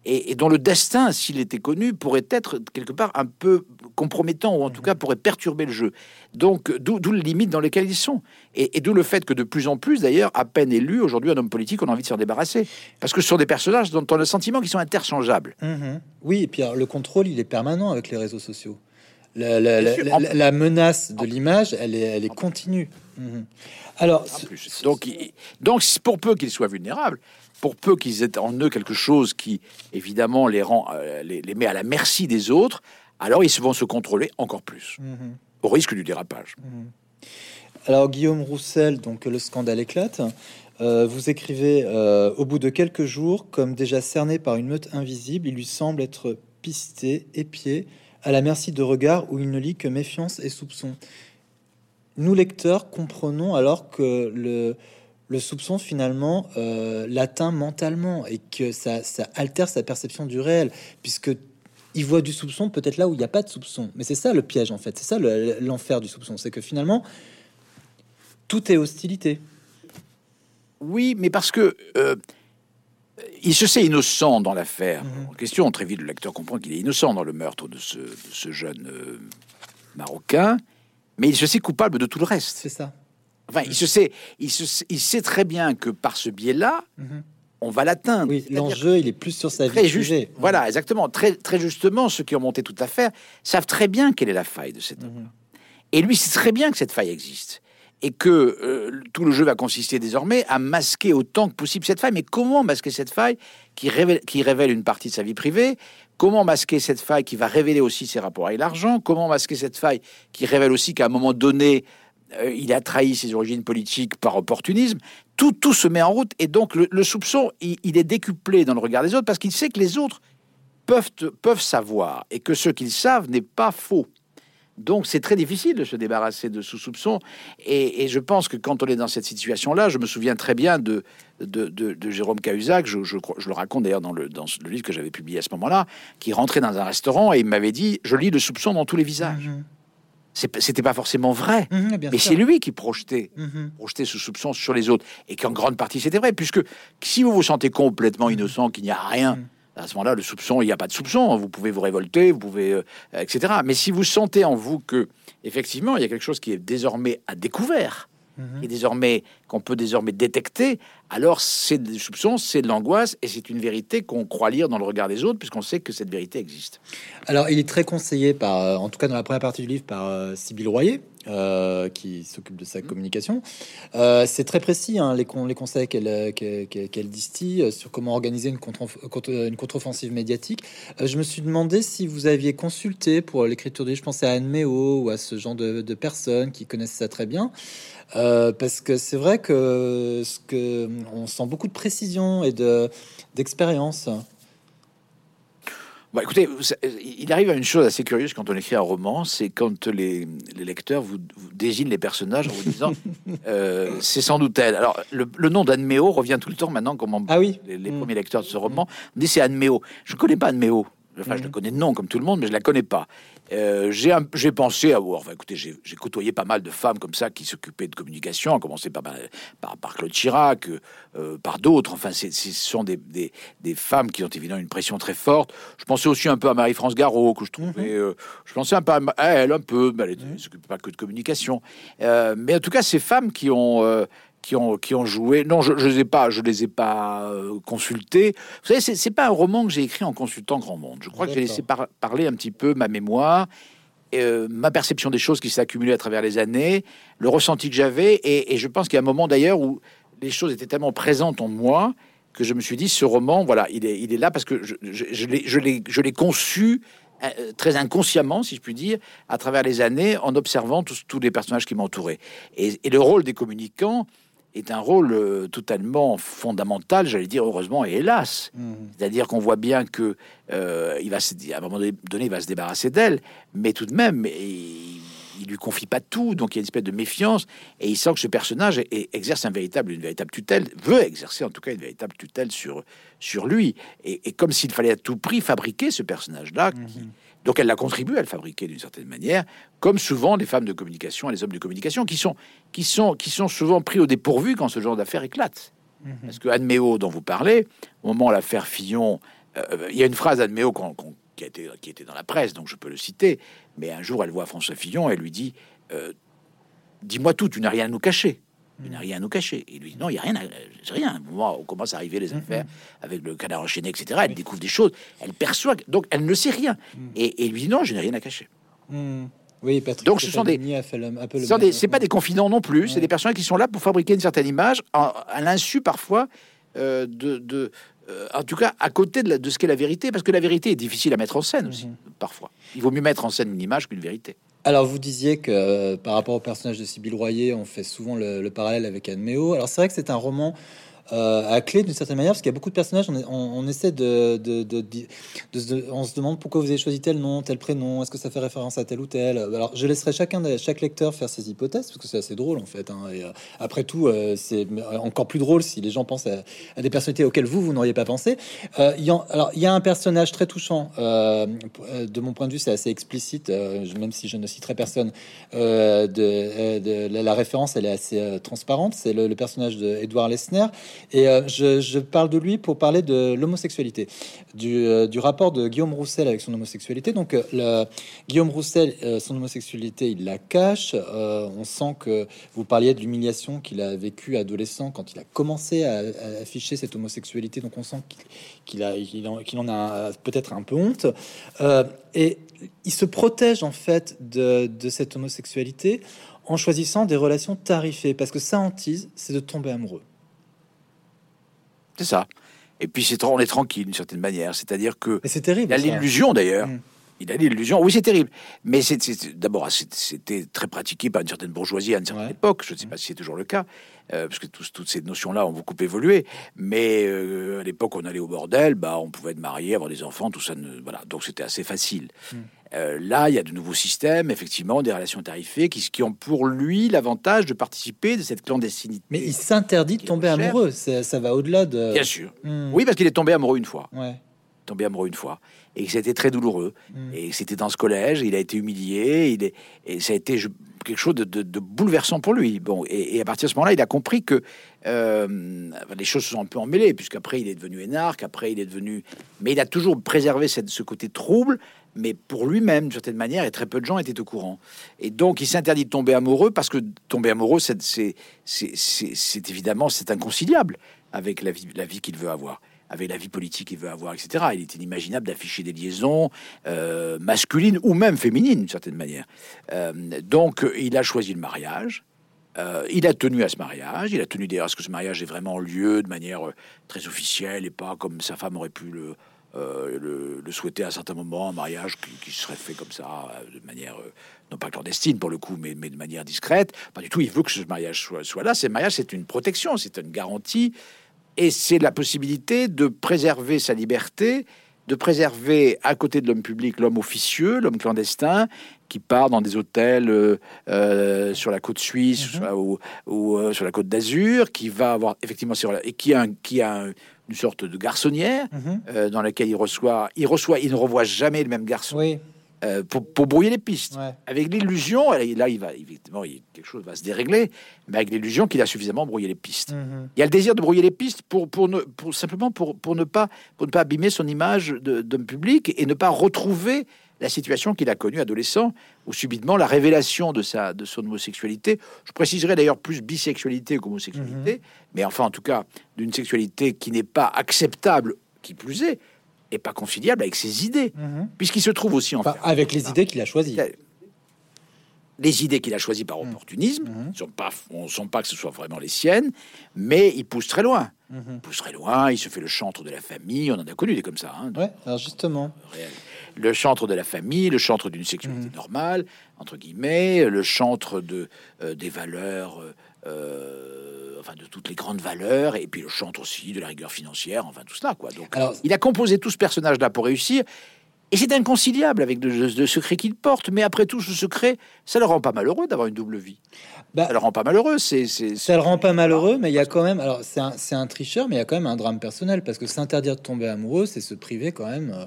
et, dont le destin, s'il était connu, pourrait être quelque part un peu compromettant, ou en tout cas pourrait perturber le jeu. Donc, d'où les limites dans lesquelles ils sont. Et, d'où le fait que de plus en plus, d'ailleurs, à peine élu, aujourd'hui, un homme politique, on a envie de s'en débarrasser. Parce que ce sont des personnages dont on a le sentiment qu'ils sont interchangeables. Mhm. Oui, et puis le contrôle, il est permanent avec les réseaux sociaux. La, menace de l'image, elle est, elle est continue. Alors, donc, donc, pour peu qu'ils soient vulnérables, pour peu qu'ils aient en eux quelque chose qui, évidemment, les, rend, euh, les, met à la merci des autres, alors ils vont se contrôler encore plus, mhm. au risque du dérapage. Mhm. Alors, Guillaume Roussel, donc le scandale éclate. Euh, vous écrivez euh, Au bout de quelques jours, comme déjà cerné par une meute invisible, il lui semble être pisté, épié, à la merci de regards où il ne lit que méfiance et soupçon. Nous, lecteurs, comprenons alors que le, le soupçon finalement euh, l'atteint mentalement et que ça, altère sa perception du réel, puisque il voit du soupçon peut-être là où il n'y a pas de soupçon. Mais c'est ça le piège en fait, c'est ça l'enfer du soupçon, c'est que finalement tout est hostilité. Oui, mais parce que euh, il se sait innocent dans l'affaire mhm. en question. Très vite, le lecteur comprend qu'il est innocent dans le meurtre de ce, jeune euh, Marocain, mais il se sait coupable de tout le reste. C'est ça. Enfin, il se sait, il, il sait très bien que par ce biais-là, mhm. on va l'atteindre. Oui, l'enjeu, il est plus sur sa vie privée. Voilà, exactement. Très, très justement, ceux qui ont monté toute l'affaire savent très bien quelle est la faille de cet homme. Et lui sait très bien que cette faille existe et que euh, tout le jeu va consister désormais à masquer autant que possible cette faille. Mais comment masquer cette faille qui révèle, qui révèle une partie de sa vie privée? Comment masquer cette faille qui va révéler aussi ses rapports avec l'argent? Comment masquer cette faille qui révèle aussi qu'à un moment donné, il a trahi ses origines politiques par opportunisme tout, tout se met en route et donc le, soupçon, il, est décuplé dans le regard des autres parce qu'il sait que les autres peuvent, peuvent savoir et que ce qu'ils savent n'est pas faux. Donc c'est très difficile de se débarrasser de sous soupçon. Et, je pense que quand on est dans cette situation-là, je me souviens très bien de, de, Jérôme Cahuzac, je, je, le raconte d'ailleurs dans le, dans le livre que j'avais publié à ce moment-là, qui rentrait dans un restaurant et il m'avait dit, je lis le soupçon dans tous les visages. Mhm. C'était pas forcément vrai, mhm, mais c'est lui qui projetait, mhm. projetait ce soupçon sur les autres. Et qu'en grande partie c'était vrai, puisque si vous vous sentez complètement innocent, qu'il n'y a rien à ce moment-là, le soupçon, il n'y a pas de soupçon. Vous pouvez vous révolter, vous pouvez, euh, etc. Mais si vous sentez en vous que, effectivement, il y a quelque chose qui est désormais à découvert, mhm. et désormais qu'on peut désormais détecter, alors c'est des soupçons, c'est de l'angoisse, et c'est une vérité qu'on croit lire dans le regard des autres, puisqu'on sait que cette vérité existe. Alors, il est très conseillé par, euh, en tout cas dans la première partie du livre, par euh, Sybille Royer, euh, qui s'occupe de sa mmh. communication. Euh, c'est très précis hein, les, les, conseils qu'elle distille sur comment organiser une contre-offensive médiatique. je me suis demandé si vous aviez consulté pour l'écriture du Je pensais à Anne Méo ou à ce genre de, personnes qui connaissent ça très bien. Parce que c'est vrai que, ce que on sent beaucoup de précision et de d'expérience. Bah, écoutez, il arrive à une chose assez curieuse quand on écrit un roman, c'est quand les, lecteurs vous, désignent les personnages en vous disant euh, c'est sans doute elle. Alors, le, nom d'Anne Méo revient tout le temps maintenant, comme ah oui les, mm. premiers lecteurs de ce roman. On dit c'est Anne Méo. Je ne connais pas Anne Méo. Enfin, je mm. connais de nom comme tout le monde, mais je la connais pas. Euh, j'ai pensé à voir. Enfin, écoutez, j'ai côtoyé pas mal de femmes comme ça qui s'occupaient de communication, à commencer par, par, par Claude Chirac, euh, par d'autres. Enfin, ce sont des, des, des, femmes qui ont évidemment une pression très forte. Je pensais aussi un peu à Marie-France Garot, que je trouvais. Euh, je pensais un peu à elle, un peu. Mais elle ne s'occupait pas que de communication. mais en tout cas, ces femmes qui ont qui ont, qui ont joué. Non, je ne les ai pas, je les ai pas euh, consultés. Vous savez, c'est, c'est pas un roman que j'ai écrit en consultant grand monde. Je crois que j'ai laissé parler un petit peu ma mémoire, euh, ma perception des choses qui s'est accumulée à travers les années, le ressenti que j'avais, et, je pense qu'il y a un moment d'ailleurs où les choses étaient tellement présentes en moi que je me suis dit, ce roman, voilà, il est, il est là parce que je, je, je l'ai, je je l'ai conçu euh, très inconsciemment, si je puis dire, à travers les années, en observant tous, tous les personnages qui m'entouraient. Et, et, le rôle des communicants, est un rôle euh, totalement fondamental, j'allais dire heureusement et hélas. Mmh. C'est-à-dire qu'on voit bien que euh, il va à un moment donné, il va se débarrasser d'elle, mais tout de même, il, il, lui confie pas tout, donc il y a une espèce de méfiance et il sent que ce personnage exerce un véritable, une véritable tutelle, veut exercer en tout cas une véritable tutelle sur sur lui, et, comme s'il fallait à tout prix fabriquer ce personnage-là. Mmh. Donc elle l'a contribué à le fabriquer d'une certaine manière, comme souvent les femmes de communication et les hommes de communication qui sont, qui sont, qui sont souvent pris au dépourvu quand ce genre d'affaires éclate. Mhm. Parce que Anne Méo, dont vous parlez, au moment où l'affaire Fillon, euh, il y a une phrase d'Anne Méo qui, a été, qui était dans la presse, donc je peux le citer, mais un jour elle voit François Fillon et lui dit euh, Dis-moi tout, tu n'as rien à nous cacher. Il n'a rien à nous cacher. Il lui dit non, il n'y a rien, rien. Moi, on commence à arriver les mm-hmm. affaires avec le canard enchaîné, etc. Elle découvre des choses, elle perçoit, donc elle ne sait rien. Mm. Et, lui dit non, je n'ai rien à cacher. Mm. Oui, Patrick donc ce sont des, c'est pas des confidents non plus, c'est des personnes qui sont là pour fabriquer une certaine image, à, l'insu parfois euh, de, euh, en tout cas à côté de, de ce qu'est la vérité, parce que la vérité est difficile à mettre en scène aussi, mm-hmm. parfois. Il vaut mieux mettre en scène une image qu'une vérité. Alors, vous disiez que euh, par rapport au personnage de Sibylle Royer, on fait souvent le, parallèle avec Anne Méo. Alors, c'est vrai que c'est un roman euh, à clé d'une certaine manière, parce qu'il y a beaucoup de personnages. On, essaie de, on se demande pourquoi vous avez choisi tel nom, tel prénom. Est-ce que ça fait référence à tel ou tel Alors, je laisserai chacun, chaque lecteur faire ses hypothèses, parce que c'est assez drôle en fait. Hein, et, euh, après tout, euh, c'est encore plus drôle si les gens pensent à, des personnalités auxquelles vous, vous n'auriez pas pensé. alors, il y a un personnage très touchant. de mon point de vue, c'est assez explicite, même si je ne citerai personne. la, référence, elle est assez transparente. C'est le, le, personnage de Edouard Lesner. Et euh, je, parle de lui pour parler de l'homosexualité, du, euh, rapport de Guillaume Roussel avec son homosexualité. Donc, euh, Guillaume Roussel, son homosexualité, il la cache. on sent que vous parliez de l'humiliation qu'il a vécu adolescent quand il a commencé à, afficher cette homosexualité. Donc, on sent qu'il en, a peut-être un peu honte. et il se protège en fait de, de cette homosexualité en choisissant des relations tarifées, parce que sa hantise, c'est de tomber amoureux. C'est ça. Et puis c'est on est tranquille d'une certaine manière, c'est-à-dire que c'est terrible. Il a l'illusion d'ailleurs. Mm. Il a l'illusion. Oui, c'est terrible. Mais c'est d'abord c'était très pratiqué par une certaine bourgeoisie à une certaine époque. Je ne sais pas si c'est toujours le cas, euh, parce que toutes ces notions-là ont beaucoup évolué. Mais euh, à l'époque, on allait au bordel, bah, on pouvait être marié, avoir des enfants, tout ça. Ne, voilà, donc c'était assez facile. Mm. Euh, là, il y a de nouveaux systèmes, effectivement, des relations tarifées qui, qui ont pour lui l'avantage de participer de cette clandestinité. Mais il s'interdit de tomber amoureux. Ça, va au-delà de. Bien sûr. Hmm. Oui, parce qu'il est tombé amoureux une fois. Ouais. Tombé amoureux une fois. Et c'était très douloureux. Hmm. Et c'était dans ce collège, il a été humilié. Il est, et ça a été quelque chose de, bouleversant pour lui. Bon, et, à partir de ce moment-là, il a compris que euh, les choses se sont un peu emmêlées, puisqu'après il est devenu énarque, après il est devenu. Mais il a toujours préservé cette, ce côté trouble mais pour lui-même, d'une certaine manière, et très peu de gens étaient au courant. Et donc, il s'interdit de tomber amoureux parce que tomber amoureux, c'est évidemment c'est inconciliable avec la vie, la vie qu'il veut avoir, avec la vie politique qu'il veut avoir, etc. Il est inimaginable d'afficher des liaisons euh, masculines ou même féminines, d'une certaine manière. Euh, donc, il a choisi le mariage. Euh, il a tenu à ce mariage, il a tenu d'ailleurs à ce que ce mariage ait vraiment lieu de manière très officielle et pas comme sa femme aurait pu le, euh, le, souhaiter à un certain moment, un mariage qui, serait fait comme ça, euh, de manière, euh, non pas clandestine pour le coup, mais, mais, de manière discrète. Pas du tout, il veut que ce mariage soit, soit là. Ce mariage, c'est une protection, c'est une garantie, et c'est la possibilité de préserver sa liberté, de préserver à côté de l'homme public l'homme officieux, l'homme clandestin, qui part dans des hôtels sur la côte suisse mhm. ou, sur la côte d'Azur, qui va avoir effectivement et qui a, qui a un, une sorte de garçonnière mhm. euh, dans laquelle il reçoit, il reçoit, il ne revoit jamais le même garçon. Euh, pour, pour, brouiller les pistes, avec l'illusion, là il va évidemment quelque chose va se dérégler, mais avec l'illusion qu'il a suffisamment brouillé les pistes. Mhm. Il y a le désir de brouiller les pistes pour, pour, ne, pour simplement pour, pour, ne pas, pour ne pas abîmer son image d'homme public et ne pas retrouver la situation qu'il a connue adolescent, où subitement la révélation de, sa, de son homosexualité, je préciserai d'ailleurs plus bisexualité qu'homosexualité, mhm. mais enfin en tout cas d'une sexualité qui n'est pas acceptable, qui plus est, et pas conciliable avec ses idées, mhm. puisqu'il se trouve aussi en avec les idées qu'il a choisies. Les idées qu'il a choisies par mhm. opportunisme, sont pas, on ne sent pas que ce soit vraiment les siennes, mais il pousse très loin. Il pousse très loin, il se fait le chantre de la famille, on en a connu des comme ça. Hein, ouais, alors justement le chantre de la famille, le chantre d'une sexualité mmh. normale, entre guillemets, le chantre de, euh, des valeurs, euh, euh, enfin de toutes les grandes valeurs, et puis le chantre aussi de la rigueur financière, enfin tout cela. Quoi. Donc, il a composé tout ce personnage-là pour réussir. Et c'est inconciliable avec le, secret qu'il porte. Mais après tout, ce secret, ça le rend pas malheureux d'avoir une double vie. Bah, ça le rend pas malheureux. C'est, ça le rend pas malheureux, mais il y a quand même. Alors, c'est un, un, tricheur, mais il y a quand même un drame personnel parce que s'interdire de tomber amoureux, c'est se priver quand même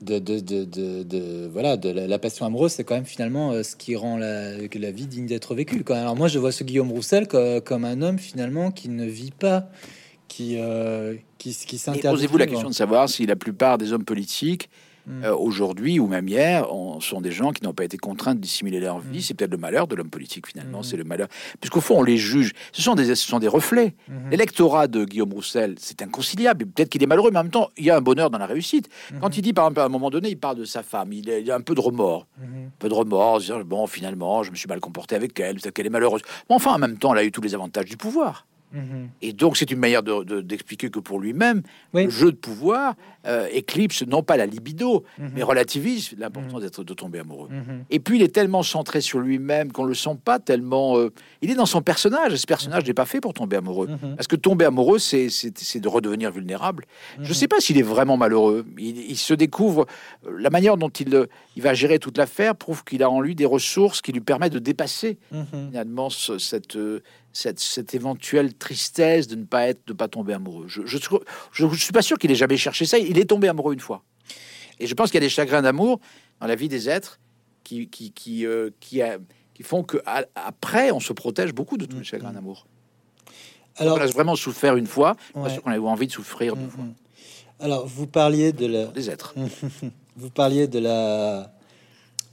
de, de, de, de, voilà, de la, passion amoureuse, c'est quand même finalement euh, ce qui rend la, la vie digne d'être vécue. Alors moi, je vois ce Guillaume Roussel comme, un homme finalement qui ne vit pas, qui, euh, qui, qui s'interdit. Posez-vous la question de savoir si la plupart des hommes politiques Mm. Euh, aujourd'hui ou même hier, on, sont des gens qui n'ont pas été contraints de dissimuler leur vie. Mm. C'est peut-être le malheur de l'homme politique finalement. Mm. C'est le malheur, puisqu'au fond on les juge. Ce sont des, ce sont des reflets. Mm-hmm. L'électorat de Guillaume Roussel, c'est inconciliable. Peut-être qu'il est malheureux, mais en même temps, il y a un bonheur dans la réussite. Mm-hmm. Quand il dit, par exemple, à un moment donné, il parle de sa femme, il, a, a un peu de remords, mm-hmm. un peu de remords, bon, finalement, je me suis mal comporté avec elle, peut-être qu'elle est malheureuse. Mais enfin, en même temps, elle a eu tous les avantages du pouvoir. Mhm. Et donc, c'est une manière d'expliquer que pour lui-même, le jeu de pouvoir euh, éclipse non pas la libido, mhm. mais relativise l'importance mhm. d'être de tomber amoureux. Et puis, il est tellement centré sur lui-même qu'on le sent pas tellement. Euh, il est dans son personnage, et ce personnage n'est pas fait pour tomber amoureux. Parce que tomber amoureux, c'est de redevenir vulnérable. Je ne sais pas s'il est vraiment malheureux. Il, se découvre. Euh, la manière dont il, il va gérer toute l'affaire prouve qu'il a en lui des ressources qui lui permettent de dépasser finalement cette cette, éventuelle tristesse de ne pas être, de pas tomber amoureux. Je, je, suis pas sûr qu'il ait jamais cherché ça. Il est tombé amoureux une fois. Et je pense qu'il y a des chagrins d'amour dans la vie des êtres qui, qui, qui, euh, qui, font que après on se protège beaucoup de tous les chagrins d'amour. Alors, on a vraiment souffert une fois, parce qu'on a eu envie de souffrir deux fois. Alors, vous parliez de la... des êtres. vous parliez de la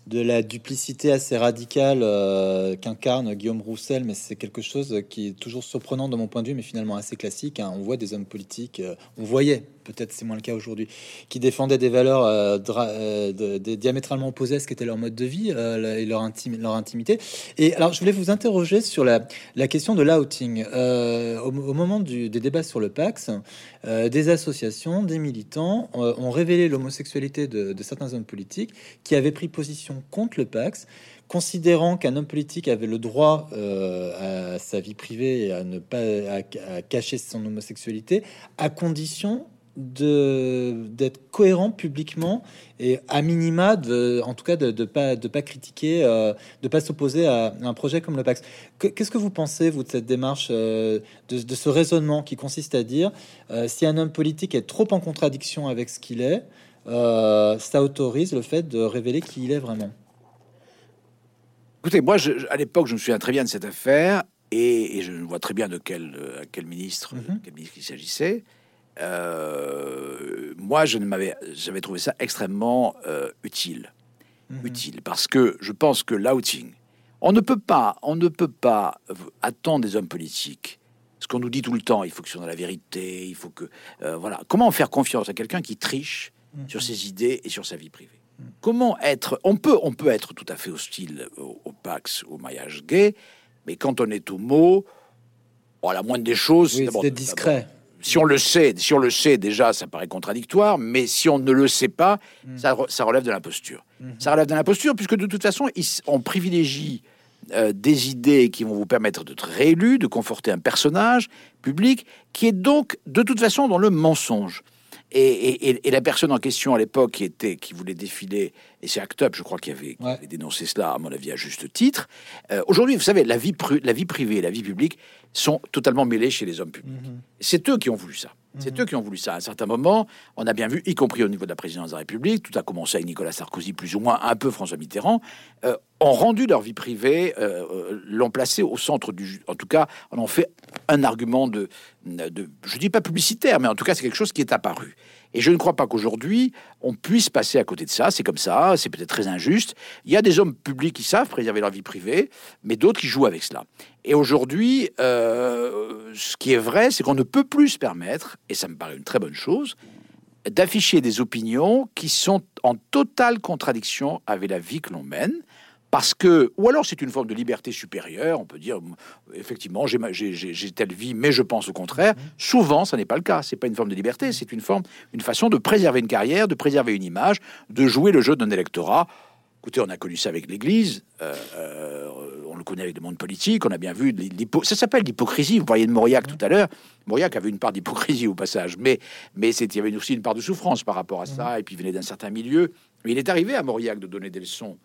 de la duplicité assez radicale euh, qu'incarne Guillaume Roussel, mais c'est quelque chose qui est toujours surprenant de mon point de vue, mais finalement assez classique. Hein. On voit des hommes politiques, euh, on voyait peut-être c'est moins le cas aujourd'hui, qui défendaient des valeurs euh, euh, diamétralement opposées à ce qu'était leur mode de vie euh, et leur, leur intimité. Et alors, je voulais vous interroger sur la, question de l'outing. Au, moment des débats sur le Pax, des associations, des militants ont révélé l'homosexualité de, certains hommes politiques qui avaient pris position contre le Pax considérant qu'un homme politique avait le droit à sa vie privée et à ne pas à cacher son homosexualité, à condition d'être cohérent publiquement et à minima de, en tout cas de, de pas de pas critiquer euh, de pas s'opposer à un projet comme le Pax qu'est-ce que vous pensez vous de cette démarche euh, de, ce raisonnement qui consiste à dire euh, si un homme politique est trop en contradiction avec ce qu'il est ça autorise le fait de révéler qui il est vraiment? Écoutez moi je, à l'époque je me souviens très bien de cette affaire et, je vois très bien de quel, quel ministre, mm-hmm. quel ministre il s'agissait. Euh, moi, je ne m'avais, j'avais trouvé ça extrêmement euh, utile, mhm. utile, parce que je pense que l'outing, on ne peut pas, on ne peut pas attendre des hommes politiques. Ce qu'on nous dit tout le temps, il faut que soit dans la vérité, il faut que, euh, voilà. Comment faire confiance à quelqu'un qui triche mhm. sur ses idées et sur sa vie privée? Mhm. Comment être On peut, on peut être tout à fait hostile au, Pax, au mariage gay, mais quand on est au mot, oh, la moindre des choses, c'est discret si on le sait, si on le sait déjà, ça paraît contradictoire, mais si on ne le sait pas, mm. ça, relève de l'imposture. Mm-hmm. Ça relève de l'imposture, puisque de toute façon, on privilégie euh, des idées qui vont vous permettre d'être réélu, de conforter un personnage public, qui est donc de toute façon dans le mensonge. Et, la personne en question à l'époque qui était qui voulait défiler, et c'est Act Up, je crois, qui avait, dénoncé cela, à mon avis, à juste titre. Euh, aujourd'hui, vous savez, la vie, la vie privée et la vie publique sont totalement mêlés chez les hommes publics. Mhm. C'est eux qui ont voulu ça. C'est mhm. eux qui ont voulu ça. À un certain moment, on a bien vu, y compris au niveau de la présidence de la République, tout a commencé avec Nicolas Sarkozy, plus ou moins un peu François Mitterrand, euh, ont rendu leur vie privée, euh, euh, l'ont placé au centre du... En tout cas, on en fait un argument de, de je dis pas publicitaire, mais en tout cas, c'est quelque chose qui est apparu. Et je ne crois pas qu'aujourd'hui, on puisse passer à côté de ça. C'est comme ça, c'est peut-être très injuste. Il y a des hommes publics qui savent préserver leur vie privée, mais d'autres qui jouent avec cela. Et aujourd'hui, euh, ce qui est vrai, c'est qu'on ne peut plus se permettre, et ça me paraît une très bonne chose, d'afficher des opinions qui sont en totale contradiction avec la vie que l'on mène parce que, ou alors c'est une forme de liberté supérieure, on peut dire, effectivement, j'ai telle vie, mais je pense au contraire. Mhm. Souvent, ça n'est pas le cas. C'est pas une forme de liberté, c'est une forme, une façon de préserver une carrière, de préserver une image, de jouer le jeu d'un électorat. Écoutez, on a connu ça avec l'Église, euh, euh, on le connaît avec le monde politique, on a bien vu, ça s'appelle l'hypocrisie. Vous parliez de Mauriac tout à l'heure. Mauriac avait une part d'hypocrisie au passage, mais, mais il y avait aussi une part de souffrance par rapport à ça, et puis il venait d'un certain milieu. Il est arrivé à Mauriac de donner des leçons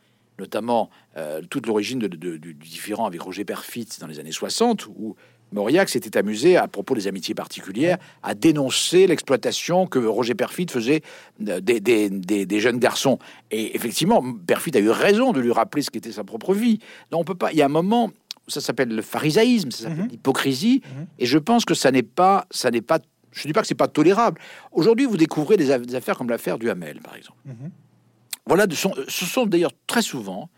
notamment euh, toute l'origine du différent avec Roger Perfit dans les années 60, où Mauriac s'était amusé, à propos des amitiés particulières, à dénoncer l'exploitation que Roger Perfit faisait euh, des, jeunes garçons. Et effectivement, Perfit a eu raison de lui rappeler ce qu'était sa propre vie. Donc on peut pas. Il y a un moment, ça s'appelle le pharisaïsme, ça s'appelle mhm. l'hypocrisie, mhm. et je pense que ça n'est pas, ça n'est pas. Je dis pas que c'est pas tolérable. Aujourd'hui, vous découvrez des, affaires comme l'affaire du Hamel, par exemple. Mhm. Voilà, ce sont d'ailleurs très souvent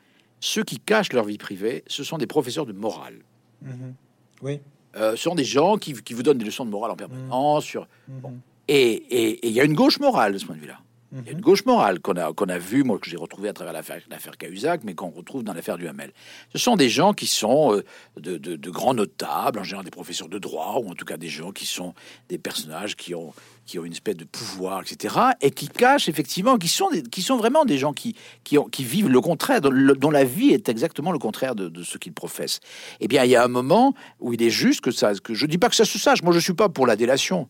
ceux qui cachent leur vie privée, ce sont des professeurs de morale. Mhm. Oui. Euh, ce sont des gens qui, vous donnent des leçons de morale en permanence. Mhm. Sur, mhm. Et il y a une gauche morale de ce point de vue-là. Il y a une gauche morale qu'on a, qu'on a vu, moi, que j'ai retrouvé à travers l'affaire, l'affaire Cahuzac, mais qu'on retrouve dans l'affaire du Hamel. Ce sont des gens qui sont euh, de, de, grands notables, en général des professeurs de droit, ou en tout cas des gens qui sont des personnages qui ont, qui ont une espèce de pouvoir, etc., et qui cachent effectivement, qui sont, qui sont vraiment des gens qui, qui, vivent le contraire, dont, la vie est exactement le contraire de, ce qu'ils professent. Eh bien, il y a un moment où il est juste que ça, que je dis pas que ça se sache. Moi, je suis pas pour la délation.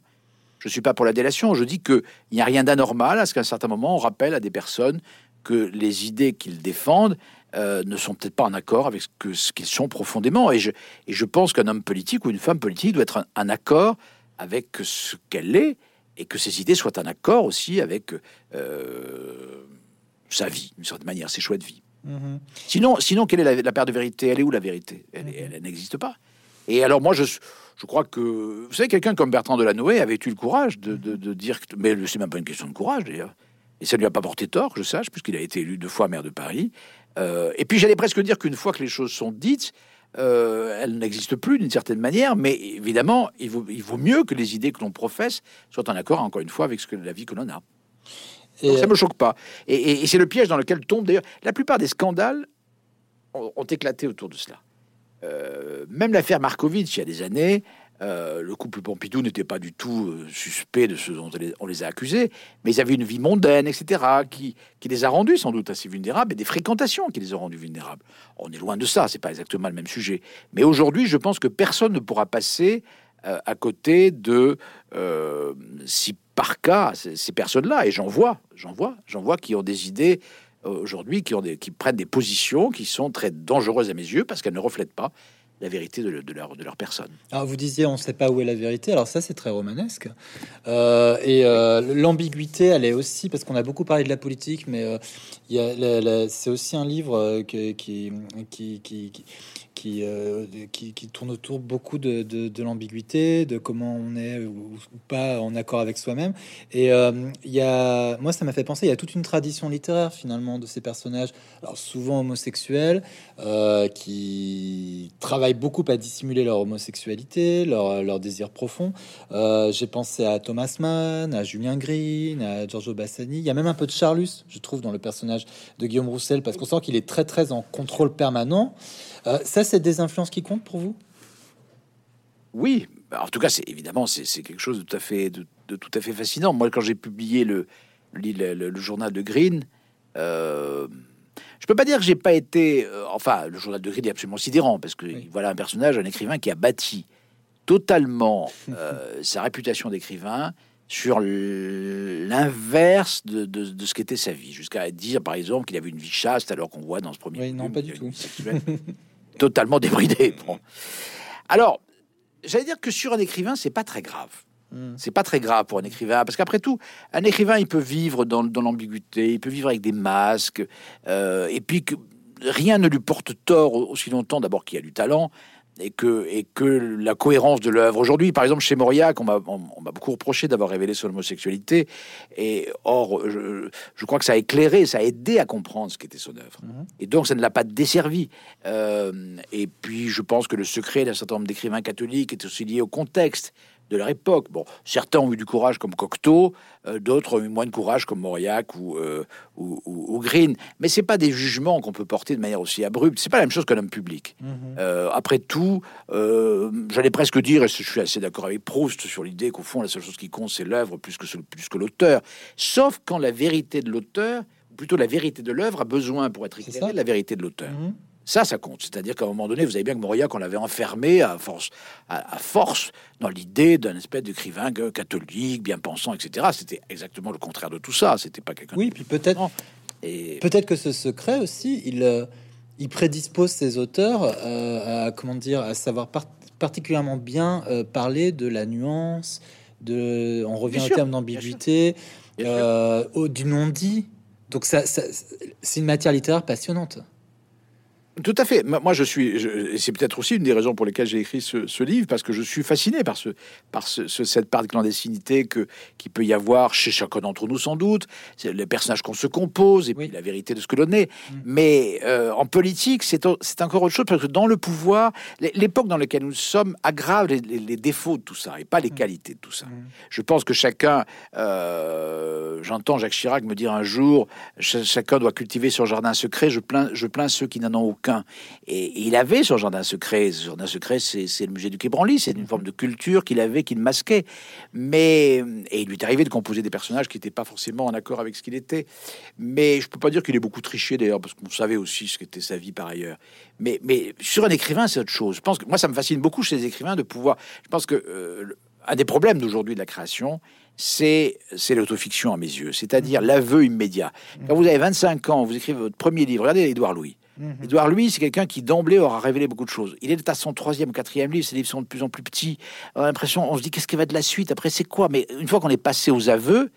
Je suis pas pour la délation. Je dis qu'il n'y a rien d'anormal à ce qu'à un certain moment, on rappelle à des personnes que les idées qu'ils défendent euh, ne sont peut-être pas en accord avec ce qu'ils sont profondément. Et je, et je pense qu'un homme politique ou une femme politique doit être en, accord avec ce qu'elle est et que ses idées soient en accord aussi avec euh, sa vie, d'une certaine manière, ses choix de vie. Mm-hmm. Sinon, sinon, quelle est la, paire de vérité? Elle est où la vérité? Elle, mm-hmm. elle n'existe pas. Et alors moi, je, je crois que, vous savez, quelqu'un comme Bertrand Delanoë avait eu le courage de, dire, que, mais c'est même pas une question de courage d'ailleurs, et ça ne lui a pas porté tort, je sache, puisqu'il a été élu deux fois maire de Paris. Euh, et puis j'allais presque dire qu'une fois que les choses sont dites, euh, elles n'existent plus d'une certaine manière, mais évidemment, il vaut, il vaut mieux que les idées que l'on professe soient en accord, encore une fois, avec ce que la vie que l'on a. Et ça me choque pas. Et, c'est le piège dans lequel tombe d'ailleurs la plupart des scandales ont éclaté autour de cela. Euh, même l'affaire Markovitch, il y a des années, euh, le couple Pompidou n'était pas du tout euh, suspect de ce dont on les a accusés, mais ils avaient une vie mondaine, etc., qui, les a rendus sans doute assez vulnérables, et des fréquentations qui les ont rendus vulnérables. On est loin de ça, c'est pas exactement le même sujet. Mais aujourd'hui, je pense que personne ne pourra passer à côté de si par cas ces, personnes-là, et j'en vois, j'en vois, j'en vois qui ont des idées aujourd'hui qui prennent des positions qui sont très dangereuses à mes yeux parce qu'elles ne reflètent pas la vérité de, leur, de leur personne. Alors vous disiez on ne sait pas où est la vérité, alors ça c'est très romanesque. Euh, et euh, l'ambiguïté, elle est aussi, parce qu'on a beaucoup parlé de la politique, mais euh, c'est aussi un livre qui, qui, qui, euh, qui, tourne autour beaucoup de, de, l'ambiguïté, de comment on est ou, pas en accord avec soi-même. Et euh, il y a, moi, ça m'a fait penser, il y a toute une tradition littéraire finalement de ces personnages, alors souvent homosexuels, euh, qui travaillent beaucoup à dissimuler leur homosexualité, leur, leur désir profond. J'ai pensé à Thomas Mann, à Julien Green, à Giorgio Bassani. Il y a même un peu de Charlus, je trouve, dans le personnage de Guillaume Roussel, parce qu'on sent qu'il est très très en contrôle permanent. Euh, ça, c'est des influences qui comptent pour vous? Oui, bah, en tout cas, c'est évidemment c'est quelque chose de tout à fait de, tout à fait fascinant. Moi, quand j'ai publié le le, journal de Green, euh, je peux pas dire que j'ai pas été. Euh, enfin, le journal de Green est absolument sidérant parce que voilà un personnage, un écrivain qui a bâti totalement sa réputation d'écrivain sur l'inverse de, de, ce qu'était sa vie, jusqu'à dire par exemple qu'il avait une vie chaste alors qu'on voit dans ce premier. Oui, non, pas du tout. totalement débridé. Bon. Alors, j'allais dire que sur un écrivain, c'est pas très grave. Hmm. C'est pas très grave pour un écrivain, parce qu'après tout, un écrivain, il peut vivre dans, dans l'ambiguïté, il peut vivre avec des masques, euh, et puis que rien ne lui porte tort aussi longtemps, d'abord qu'il a du talent, et que, et que la cohérence de l'œuvre. Aujourd'hui, par exemple, chez Mauriac, on m'a beaucoup reproché d'avoir révélé son homosexualité. Et or, je, je, crois que ça a éclairé, ça a aidé à comprendre ce qu'était son œuvre. Mhm. Et donc, ça ne l'a pas desservi. Euh, et puis, je pense que le secret d'un certain nombre d'écrivains catholiques est aussi lié au contexte de leur époque. Bon, certains ont eu du courage comme Cocteau, euh, d'autres ont eu moins de courage comme Mauriac ou, euh, ou, Green. Mais c'est pas des jugements qu'on peut porter de manière aussi abrupte. C'est pas la même chose qu'un homme public. Mhm. Euh, après tout, j'allais presque dire, et je suis assez d'accord avec Proust sur l'idée qu'au fond, la seule chose qui compte, c'est l'œuvre plus que, plus que l'auteur. Sauf quand la vérité de l'auteur, ou plutôt la vérité de l'œuvre, a besoin pour être éclairée de la vérité de l'auteur. Mhm. Ça, ça compte. C'est-à-dire qu'à un moment donné, vous avez bien que Mauriac, on l'avait enfermé à force, à, force dans l'idée d'un espèce d'écrivain catholique, bien pensant, etc. C'était exactement le contraire de tout ça. C'était pas quelqu'un. Oui, puis peut-être, et... peut-être que ce secret aussi, il, euh, il prédispose ses auteurs euh, à comment dire, à savoir particulièrement bien euh, parler de la nuance. De, on revient au terme d'ambiguïté, du non-dit. Donc ça c'est une matière littéraire passionnante. Tout à fait. Moi, je suis. c'est peut-être aussi une des raisons pour lesquelles j'ai écrit ce, livre, parce que je suis fasciné par ce, par ce, cette part de clandestinité que qui peut y avoir chez chacun d'entre nous, sans doute. C'est les personnages qu'on se compose et puis la vérité de ce que l'on est. Mm. Mais euh, en politique, c'est c'est encore autre chose parce que dans le pouvoir, l'époque dans laquelle nous sommes aggrave les, les, défauts de tout ça et pas les mm. qualités de tout ça. Mm. Je pense que chacun. Euh, j'entends Jacques Chirac me dire un jour, chacun doit cultiver son jardin secret. Je plains, je plains ceux qui n'en ont aucun et, il avait son jardin secret. Ce jardin secret, c'est le musée du Quai Branly. C'est une forme de culture qu'il avait, qu'il masquait. Mais et il lui est arrivé de composer des personnages qui n'étaient pas forcément en accord avec ce qu'il était. Mais je peux pas dire qu'il ait beaucoup triché d'ailleurs, parce qu'on savait aussi ce qu'était sa vie par ailleurs. Mais, mais sur un écrivain, c'est autre chose. Je pense que moi, ça me fascine beaucoup chez les écrivains de pouvoir. Je pense que euh, un des problèmes d'aujourd'hui de la création, c'est l'autofiction à mes yeux, c'est-à-dire l'aveu immédiat. Quand vous avez 25 ans, vous écrivez votre premier livre, regardez Édouard Louis. Edouard, mhm. lui, c'est quelqu'un qui d'emblée aura révélé beaucoup de choses. Il est à son troisième, quatrième livre, ses livres sont de plus en plus petits. On l'impression, on se dit qu'est-ce qui va de la suite, après c'est quoi Mais une fois qu'on est passé aux aveux,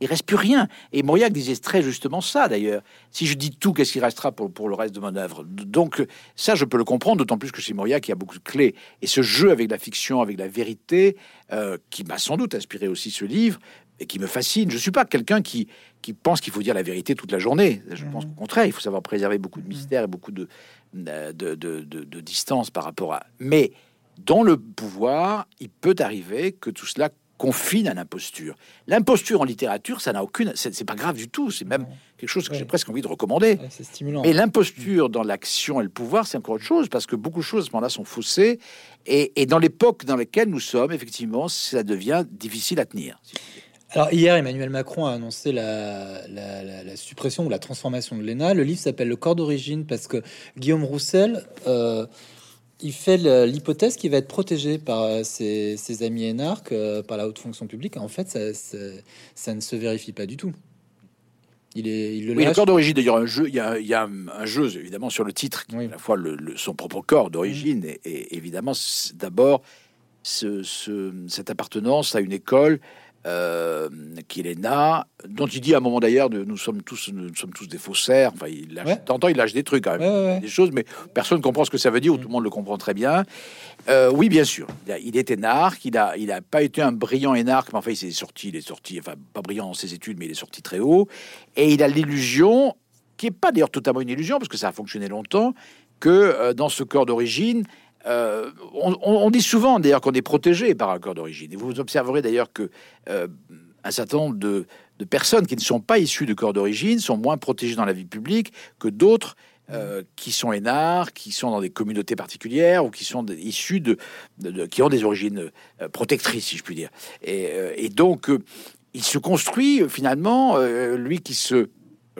il reste plus rien. Et Mauriac disait très justement ça d'ailleurs. Si je dis tout, qu'est-ce qui restera pour, pour le reste de mon œuvre Donc ça, je peux le comprendre, d'autant plus que chez Mauriac, y a beaucoup de clés. Et ce jeu avec la fiction, avec la vérité, euh, qui m'a sans doute inspiré aussi ce livre, et qui me fascine. Je suis pas quelqu'un qui, qui pense qu'il faut dire la vérité toute la journée. Je pense mhm. qu'au contraire, il faut savoir préserver beaucoup de mhm. mystères et beaucoup de, de, de, de, distance par rapport à. Mais dans le pouvoir, il peut arriver que tout cela confine à l'imposture. L'imposture en littérature, ça n'a aucune, c'est pas grave du tout. C'est même quelque chose que j'ai presque envie de recommander. c'est stimulant. Mais l'imposture dans l'action et le pouvoir, c'est encore autre chose parce que beaucoup de choses à ce moment-là sont faussées. Et, et dans l'époque dans laquelle nous sommes, effectivement, ça devient difficile à tenir. Alors hier, Emmanuel Macron a annoncé la, suppression ou la transformation de l'ENA. Le livre s'appelle Le corps d'origine parce que Guillaume Roussel, euh, il fait l'hypothèse qu'il va être protégé par euh, ses, amis énarques, euh, par la haute fonction publique. En fait, ça, ne se vérifie pas du tout. Il est, il le, oui, le corps d'origine. D'ailleurs, un jeu, il y, a, un jeu évidemment sur le titre, qui à la fois son propre corps d'origine mmh. et, évidemment d'abord cette appartenance à une école euh, qu'il est na, dont il dit à un moment d'ailleurs, nous sommes tous, nous sommes tous des faussaires. Enfin, il lâche, il lâche des trucs quand même, des choses, mais personne ne comprend ce que ça veut dire, ou tout le monde le comprend très bien. Euh, oui, bien sûr, il, est énarque, il a, il a pas été un brillant énarque, mais enfin, il s'est sorti, il est sorti, enfin, pas brillant dans ses études, mais il est sorti très haut, et il a l'illusion, qui est pas d'ailleurs totalement une illusion, parce que ça a fonctionné longtemps, que euh, dans ce corps d'origine, euh, on, dit souvent d'ailleurs qu'on est protégé par un corps d'origine. Et vous observerez d'ailleurs que euh, un certain nombre de, personnes qui ne sont pas issues de corps d'origine sont moins protégées dans la vie publique que d'autres euh, qui sont énards, qui sont dans des communautés particulières ou qui sont issus de, qui ont des origines protectrices, si je puis dire. et donc, il se construit finalement, lui qui se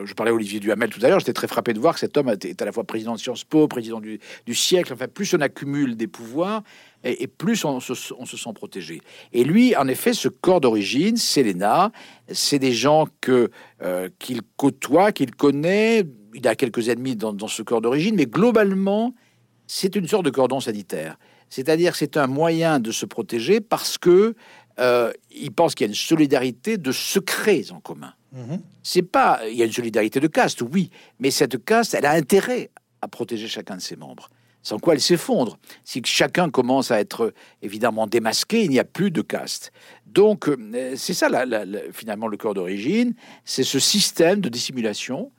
je parlais à Olivier Duhamel tout à l'heure, j'étais très frappé de voir que cet homme est à la fois président de Sciences Po, président du, siècle. Enfin, plus on accumule des pouvoirs, et, plus on se, sent protégé. Et lui, en effet, ce corps d'origine, c'est c'est des gens que euh, qu'il côtoie, qu'il connaît. Il a quelques ennemis dans, ce corps d'origine, mais globalement, c'est une sorte de cordon sanitaire. C'est-à-dire, c'est un moyen de se protéger parce que euh, il pense qu'il y a une solidarité de secrets en commun. Mhm. C'est pas, il y a une solidarité de caste, oui, mais cette caste, elle a intérêt à protéger chacun de ses membres. Sans quoi elle s'effondre. Si chacun commence à être évidemment démasqué, il n'y a plus de caste. Donc, euh, c'est ça, finalement, le corps d'origine. C'est ce système de dissimulation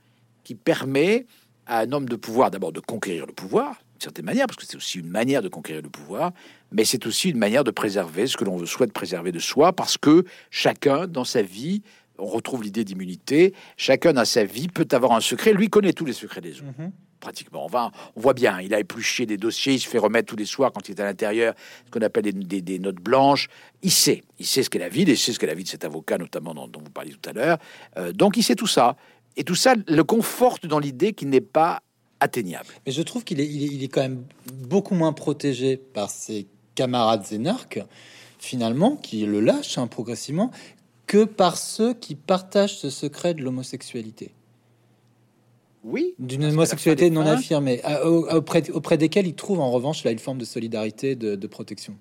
qui permet à un homme de pouvoir, d'abord, de conquérir le pouvoir, certaine manière, parce que c'est aussi une manière de conquérir le pouvoir, mais c'est aussi une manière de préserver ce que l'on souhaite préserver de soi, parce que chacun, dans sa vie, on retrouve l'idée d'immunité. Chacun dans sa vie peut avoir un secret. Lui connaît tous les secrets des autres. Mhm. Pratiquement. On, va, on voit bien, il a épluché des dossiers, il se fait remettre tous les soirs quand il est à l'intérieur, ce qu'on appelle des, notes blanches. Il sait, il sait ce qu'est la vie, il sait ce qu'est la vie de cet avocat, notamment dont, vous parliez tout à l'heure. Euh, donc il sait tout ça. Et tout ça le conforte dans l'idée qu'il n'est pas atteignable. Mais je trouve qu'il est, il est, quand même beaucoup moins protégé par ses camarades énarques, finalement, qui le lâchent hein, progressivement, que par ceux qui partagent ce secret de l'homosexualité. Oui. D'une homosexualité non affirmée, auprès, auprès desquels ils trouvent en revanche là une forme de solidarité, de, protection.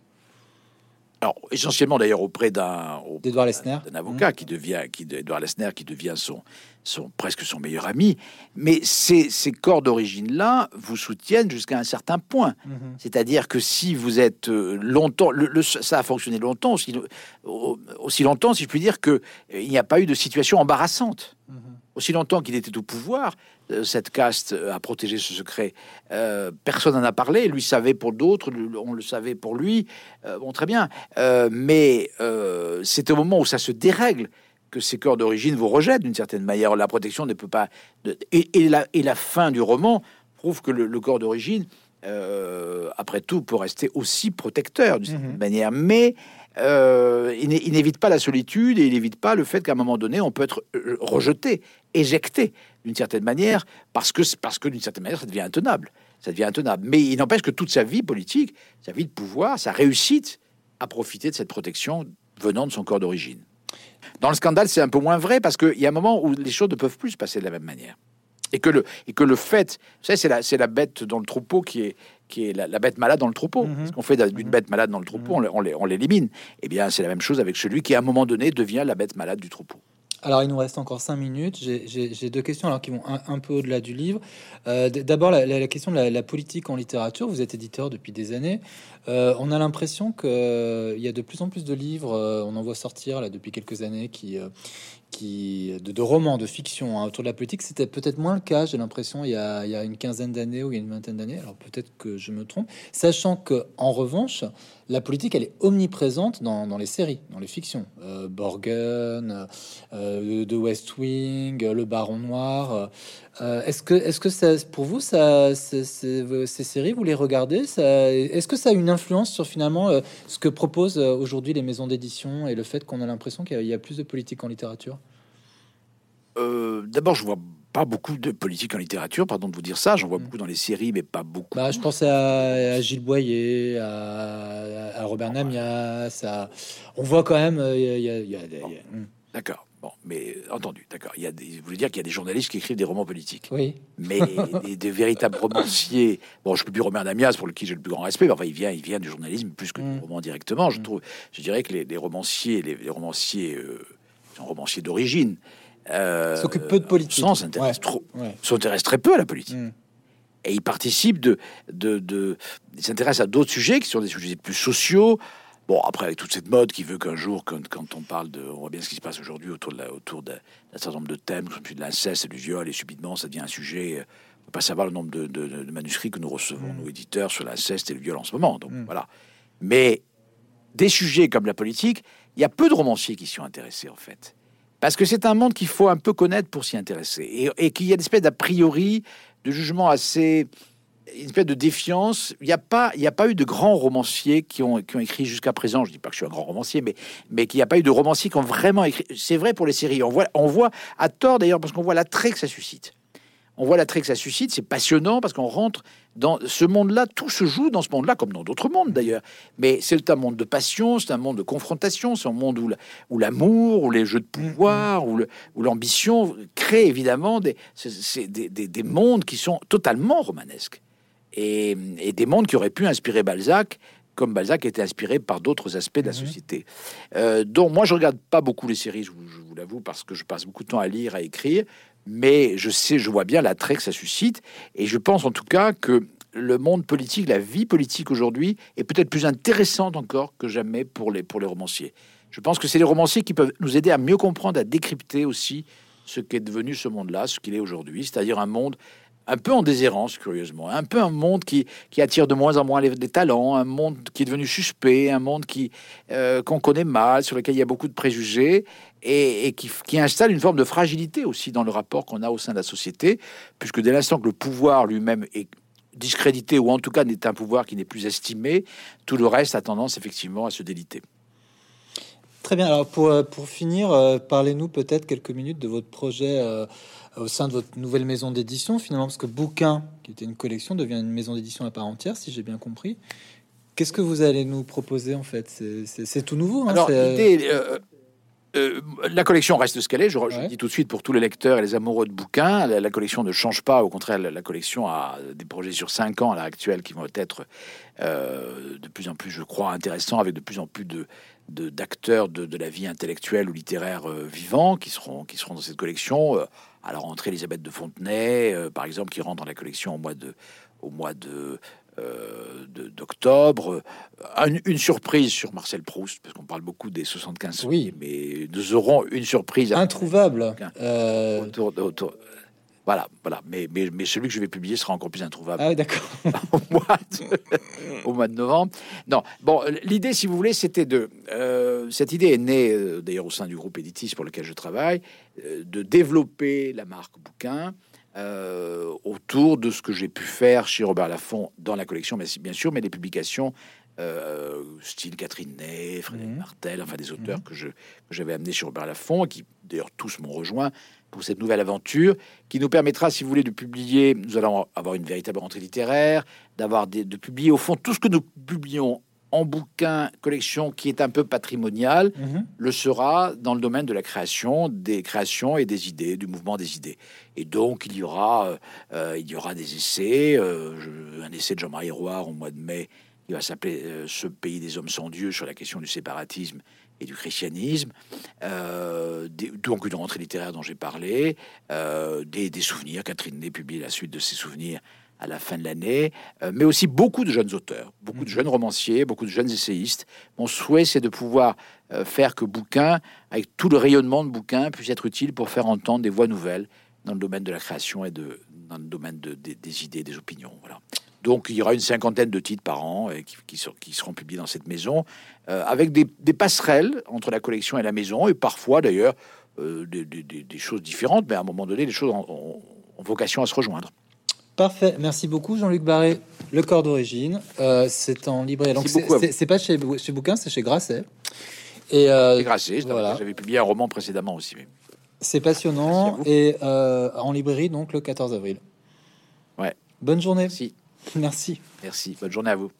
Alors essentiellement d'ailleurs auprès d'un d'Edouard Lesner, d'un avocat qui devient qui Edouard Lesner qui devient son son presque son meilleur ami. Mais ces, ces corps d'origine là vous soutiennent jusqu'à un certain point. Mhm. C'est-à-dire que si vous êtes euh, longtemps, le, ça a fonctionné longtemps aussi, aussi longtemps si je puis dire que euh, il n'y a pas eu de situation embarrassante. Mhm. Aussi longtemps qu'il était au pouvoir, cette caste a protégé ce secret. Euh, personne n'en a parlé. Lui savait pour d'autres, on le savait pour lui. Euh, bon, très bien. mais c'est au moment où ça se dérègle que ces corps d'origine vous rejettent d'une certaine manière. La protection ne peut pas. Et, la, et, la, fin du roman prouve que le, corps d'origine, après tout, peut rester aussi protecteur d'une certaine mhm. manière. Mais il n'évite pas la solitude et il n'évite pas le fait qu'à un moment donné, on peut être rejeté, éjecté d'une certaine manière, parce que, parce que d'une certaine manière, ça devient intenable. Ça devient intenable. Mais il n'empêche que toute sa vie politique, sa vie de pouvoir, sa réussite, a profité de cette protection venant de son corps d'origine. Dans le scandale, c'est un peu moins vrai parce qu'il y a un moment où les choses ne peuvent plus se passer de la même manière. Et que le, et que le fait, vous c'est la, c'est la bête dans le troupeau qui est, qui est la, bête malade dans le troupeau. Mm-hmm. Ce qu'on fait d'une bête malade dans le troupeau, on, on l'élimine. Eh bien, c'est la même chose avec celui qui, à un moment donné, devient la bête malade du troupeau. Alors, il nous reste encore cinq minutes. J'ai deux questions alors qui vont un, peu au-delà du livre. Euh, d'abord, la, question de la, politique en littérature. Vous êtes éditeur depuis des années. Euh, on a l'impression qu'il euh, y a de plus en plus de livres. on en voit sortir là depuis quelques années qui de, romans, de fiction hein, autour de la politique. C'était peut-être moins le cas, j'ai l'impression, il, y a une quinzaine d'années ou il y a une vingtaine d'années. Alors peut-être que je me trompe. Sachant que, en revanche, la politique, elle est omniprésente dans, les séries, dans les fictions. Euh, Borgen, euh, The West Wing, Le Baron Noir. Euh, est-ce que, est-ce que ça, pour vous, ça, ces séries, vous les regardez Est-ce que ça a une influence sur finalement ce que proposent aujourd'hui les maisons d'édition et le fait qu'on a l'impression qu'il y a plus de politique en littérature? Euh, d'abord, je vois pas beaucoup de politique en littérature, pardon de vous dire ça. J'en vois mm. beaucoup dans les séries, mais pas beaucoup. Bah, je pense à, Gilles Boyer, à, Robert Namias. On voit quand même. D'accord. Bon, mais entendu, d'accord. Il y a des, vous voulez dire qu'il y a des journalistes qui écrivent des romans politiques. Oui. Mais des, véritables romanciers. Bon, je peux plus Robert Namias pour qui j'ai le plus grand respect. Mais enfin, il vient, il vient du journalisme plus que du mm. roman directement. Je mm. trouve, je dirais que les, romanciers, les, romanciers, euh, sont romanciers d'origine. Euh, s'occupe peu de politique. S'intéresse trop, s'intéresse très peu à la politique. Mm. Et il participe de, de, de il s'intéresse à d'autres sujets qui sont des sujets plus sociaux. Bon, après, avec toute cette mode qui veut qu'un jour, quand, quand, on parle de, on voit bien ce qui se passe aujourd'hui autour de la, autour d'un certain nombre de thèmes, comme de l'inceste et du viol, et subitement, ça devient un sujet. Euh, on peut pas savoir le nombre de, de, manuscrits que nous recevons, mm. nos éditeurs, sur l'inceste et le viol en ce moment. Donc mm. voilà. Mais des sujets comme la politique, il y a peu de romanciers qui sont intéressés en fait. Parce que c'est un monde qu'il faut un peu connaître pour s'y intéresser. Et, qu'il y a une espèce d'a priori, de jugement assez. Une espèce de défiance. Il n'y a, pas, a pas eu de grands romanciers qui ont, qui ont écrit jusqu'à présent. Je ne dis pas que je suis un grand romancier, mais, mais qu'il n'y a pas eu de romanciers qui ont vraiment écrit. C'est vrai pour les séries. On voit, on voit à tort d'ailleurs, parce qu'on voit l'attrait que ça suscite on voit l'attrait que ça suscite, c'est passionnant parce qu'on rentre dans ce monde-là, tout se joue dans ce monde-là, comme dans d'autres mondes d'ailleurs. Mais c'est un monde de passion, c'est un monde de confrontation, c'est un monde où l'amour, où les jeux de pouvoir, où l'ambition créent évidemment des, des, mondes qui sont totalement romanesques. Et, des mondes qui auraient pu inspirer Balzac, comme Balzac était inspiré par d'autres aspects de la mhm. société. Euh, donc moi, je regarde pas beaucoup les séries, je vous l'avoue, parce que je passe beaucoup de temps à lire, à écrire mais je sais, je vois bien l'attrait que ça suscite, et je pense en tout cas que le monde politique, la vie politique aujourd'hui, est peut-être plus intéressante encore que jamais pour les, pour les romanciers. Je pense que c'est les romanciers qui peuvent nous aider à mieux comprendre, à décrypter aussi ce qu'est devenu ce monde-là, ce qu'il est aujourd'hui, c'est-à-dire un monde un peu en déshérence, curieusement, un peu un monde qui, attire de moins en moins les, talents, un monde qui est devenu suspect, un monde qui euh, qu'on connaît mal, sur lequel il y a beaucoup de préjugés, et, qui, qui, installe une forme de fragilité aussi dans le rapport qu'on a au sein de la société, puisque dès l'instant que le pouvoir lui-même est discrédité, ou en tout cas n'est un pouvoir qui n'est plus estimé, tout le reste a tendance effectivement à se déliter. Très bien. Alors pour, euh, pour finir, euh, parlez-nous peut-être quelques minutes de votre projet au sein de votre nouvelle maison d'édition, finalement, parce que Bouquin, qui était une collection, devient une maison d'édition à part entière, si j'ai bien compris. Qu'est-ce que vous allez nous proposer en fait? C'est tout nouveau. Hein, Alors, l'idée, euh, euh, la collection reste ce qu'elle est. Je, dis tout de suite pour tous les lecteurs et les amoureux de bouquins, la, collection ne change pas. Au contraire, la, collection a des projets sur cinq ans à l'heure actuelle qui vont être euh, de plus en plus, je crois, intéressants, avec de plus en plus de d'acteurs de, la vie intellectuelle ou littéraire euh, vivants qui seront qui seront dans cette collection. À la rentrée, Elisabeth de Fontenay, par exemple, qui rentre dans la collection au mois de au mois de euh, d'octobre. Une, surprise sur Marcel Proust, parce qu'on parle beaucoup des 75. Oui. Mais nous aurons une surprise. Introuvable. Euh, autour, autour, voilà, voilà. Mais, mais, mais, celui que je vais publier sera encore plus introuvable. Ah d'accord. au, mois de, au mois de novembre. Non, bon, l'idée, si vous voulez, c'était de... Euh, cette idée est née, d'ailleurs, au sein du groupe Editis pour lequel je travaille, de développer la marque bouquin euh, autour de ce que j'ai pu faire chez Robert Laffont dans la collection, mais bien sûr, mais des publications euh, style Catherine Ney, Frédéric mhm. Martel, enfin des auteurs mhm. que je que j'avais amenés chez Robert Laffont, qui d'ailleurs tous m'ont rejoint pour cette nouvelle aventure, qui nous permettra, si vous voulez, de publier. Nous allons avoir une véritable rentrée littéraire, d'avoir de publier au fond tout ce que nous publions en bouquin collection qui est un peu patrimonial mhm. le sera dans le domaine de la création, des créations et des idées, du mouvement des idées. Et donc il y aura, euh, euh, il y aura des essais, euh, un essai de Jean-Marie Roy au mois de mai, qui va s'appeler Ce pays des hommes sans Dieu sur la question du séparatisme et du christianisme, donc une rentrée littéraire dont j'ai parlé, des, des, souvenirs. Catherine Ney publie la suite de ses souvenirs à la fin de l'année, euh, mais aussi beaucoup de jeunes auteurs, beaucoup de mhm. jeunes romanciers, beaucoup de jeunes essayistes. Mon souhait, c'est de pouvoir euh, faire que bouquin, avec tout le rayonnement de bouquin, puisse être utile pour faire entendre des voix nouvelles dans le domaine de la création et de, dans le domaine de, des idées, des opinions. Voilà. Donc il y aura une cinquantaine de titres par an et qui, qui, seront publiés dans cette maison, euh, avec des, passerelles entre la collection et la maison, et parfois d'ailleurs des, des, choses différentes, mais à un moment donné, les choses ont vocation à se rejoindre. Parfait, merci beaucoup Jean-Luc Barré. Le corps d'origine, euh, c'est en librairie. Donc c'est pas chez, chez Bouquin, c'est chez Grasset. Et euh, Grasset, voilà. j'avais publié un roman précédemment aussi. C'est passionnant et euh, en librairie donc le 14 avril. Ouais. Bonne journée. Merci. Merci. Merci. Bonne journée à vous.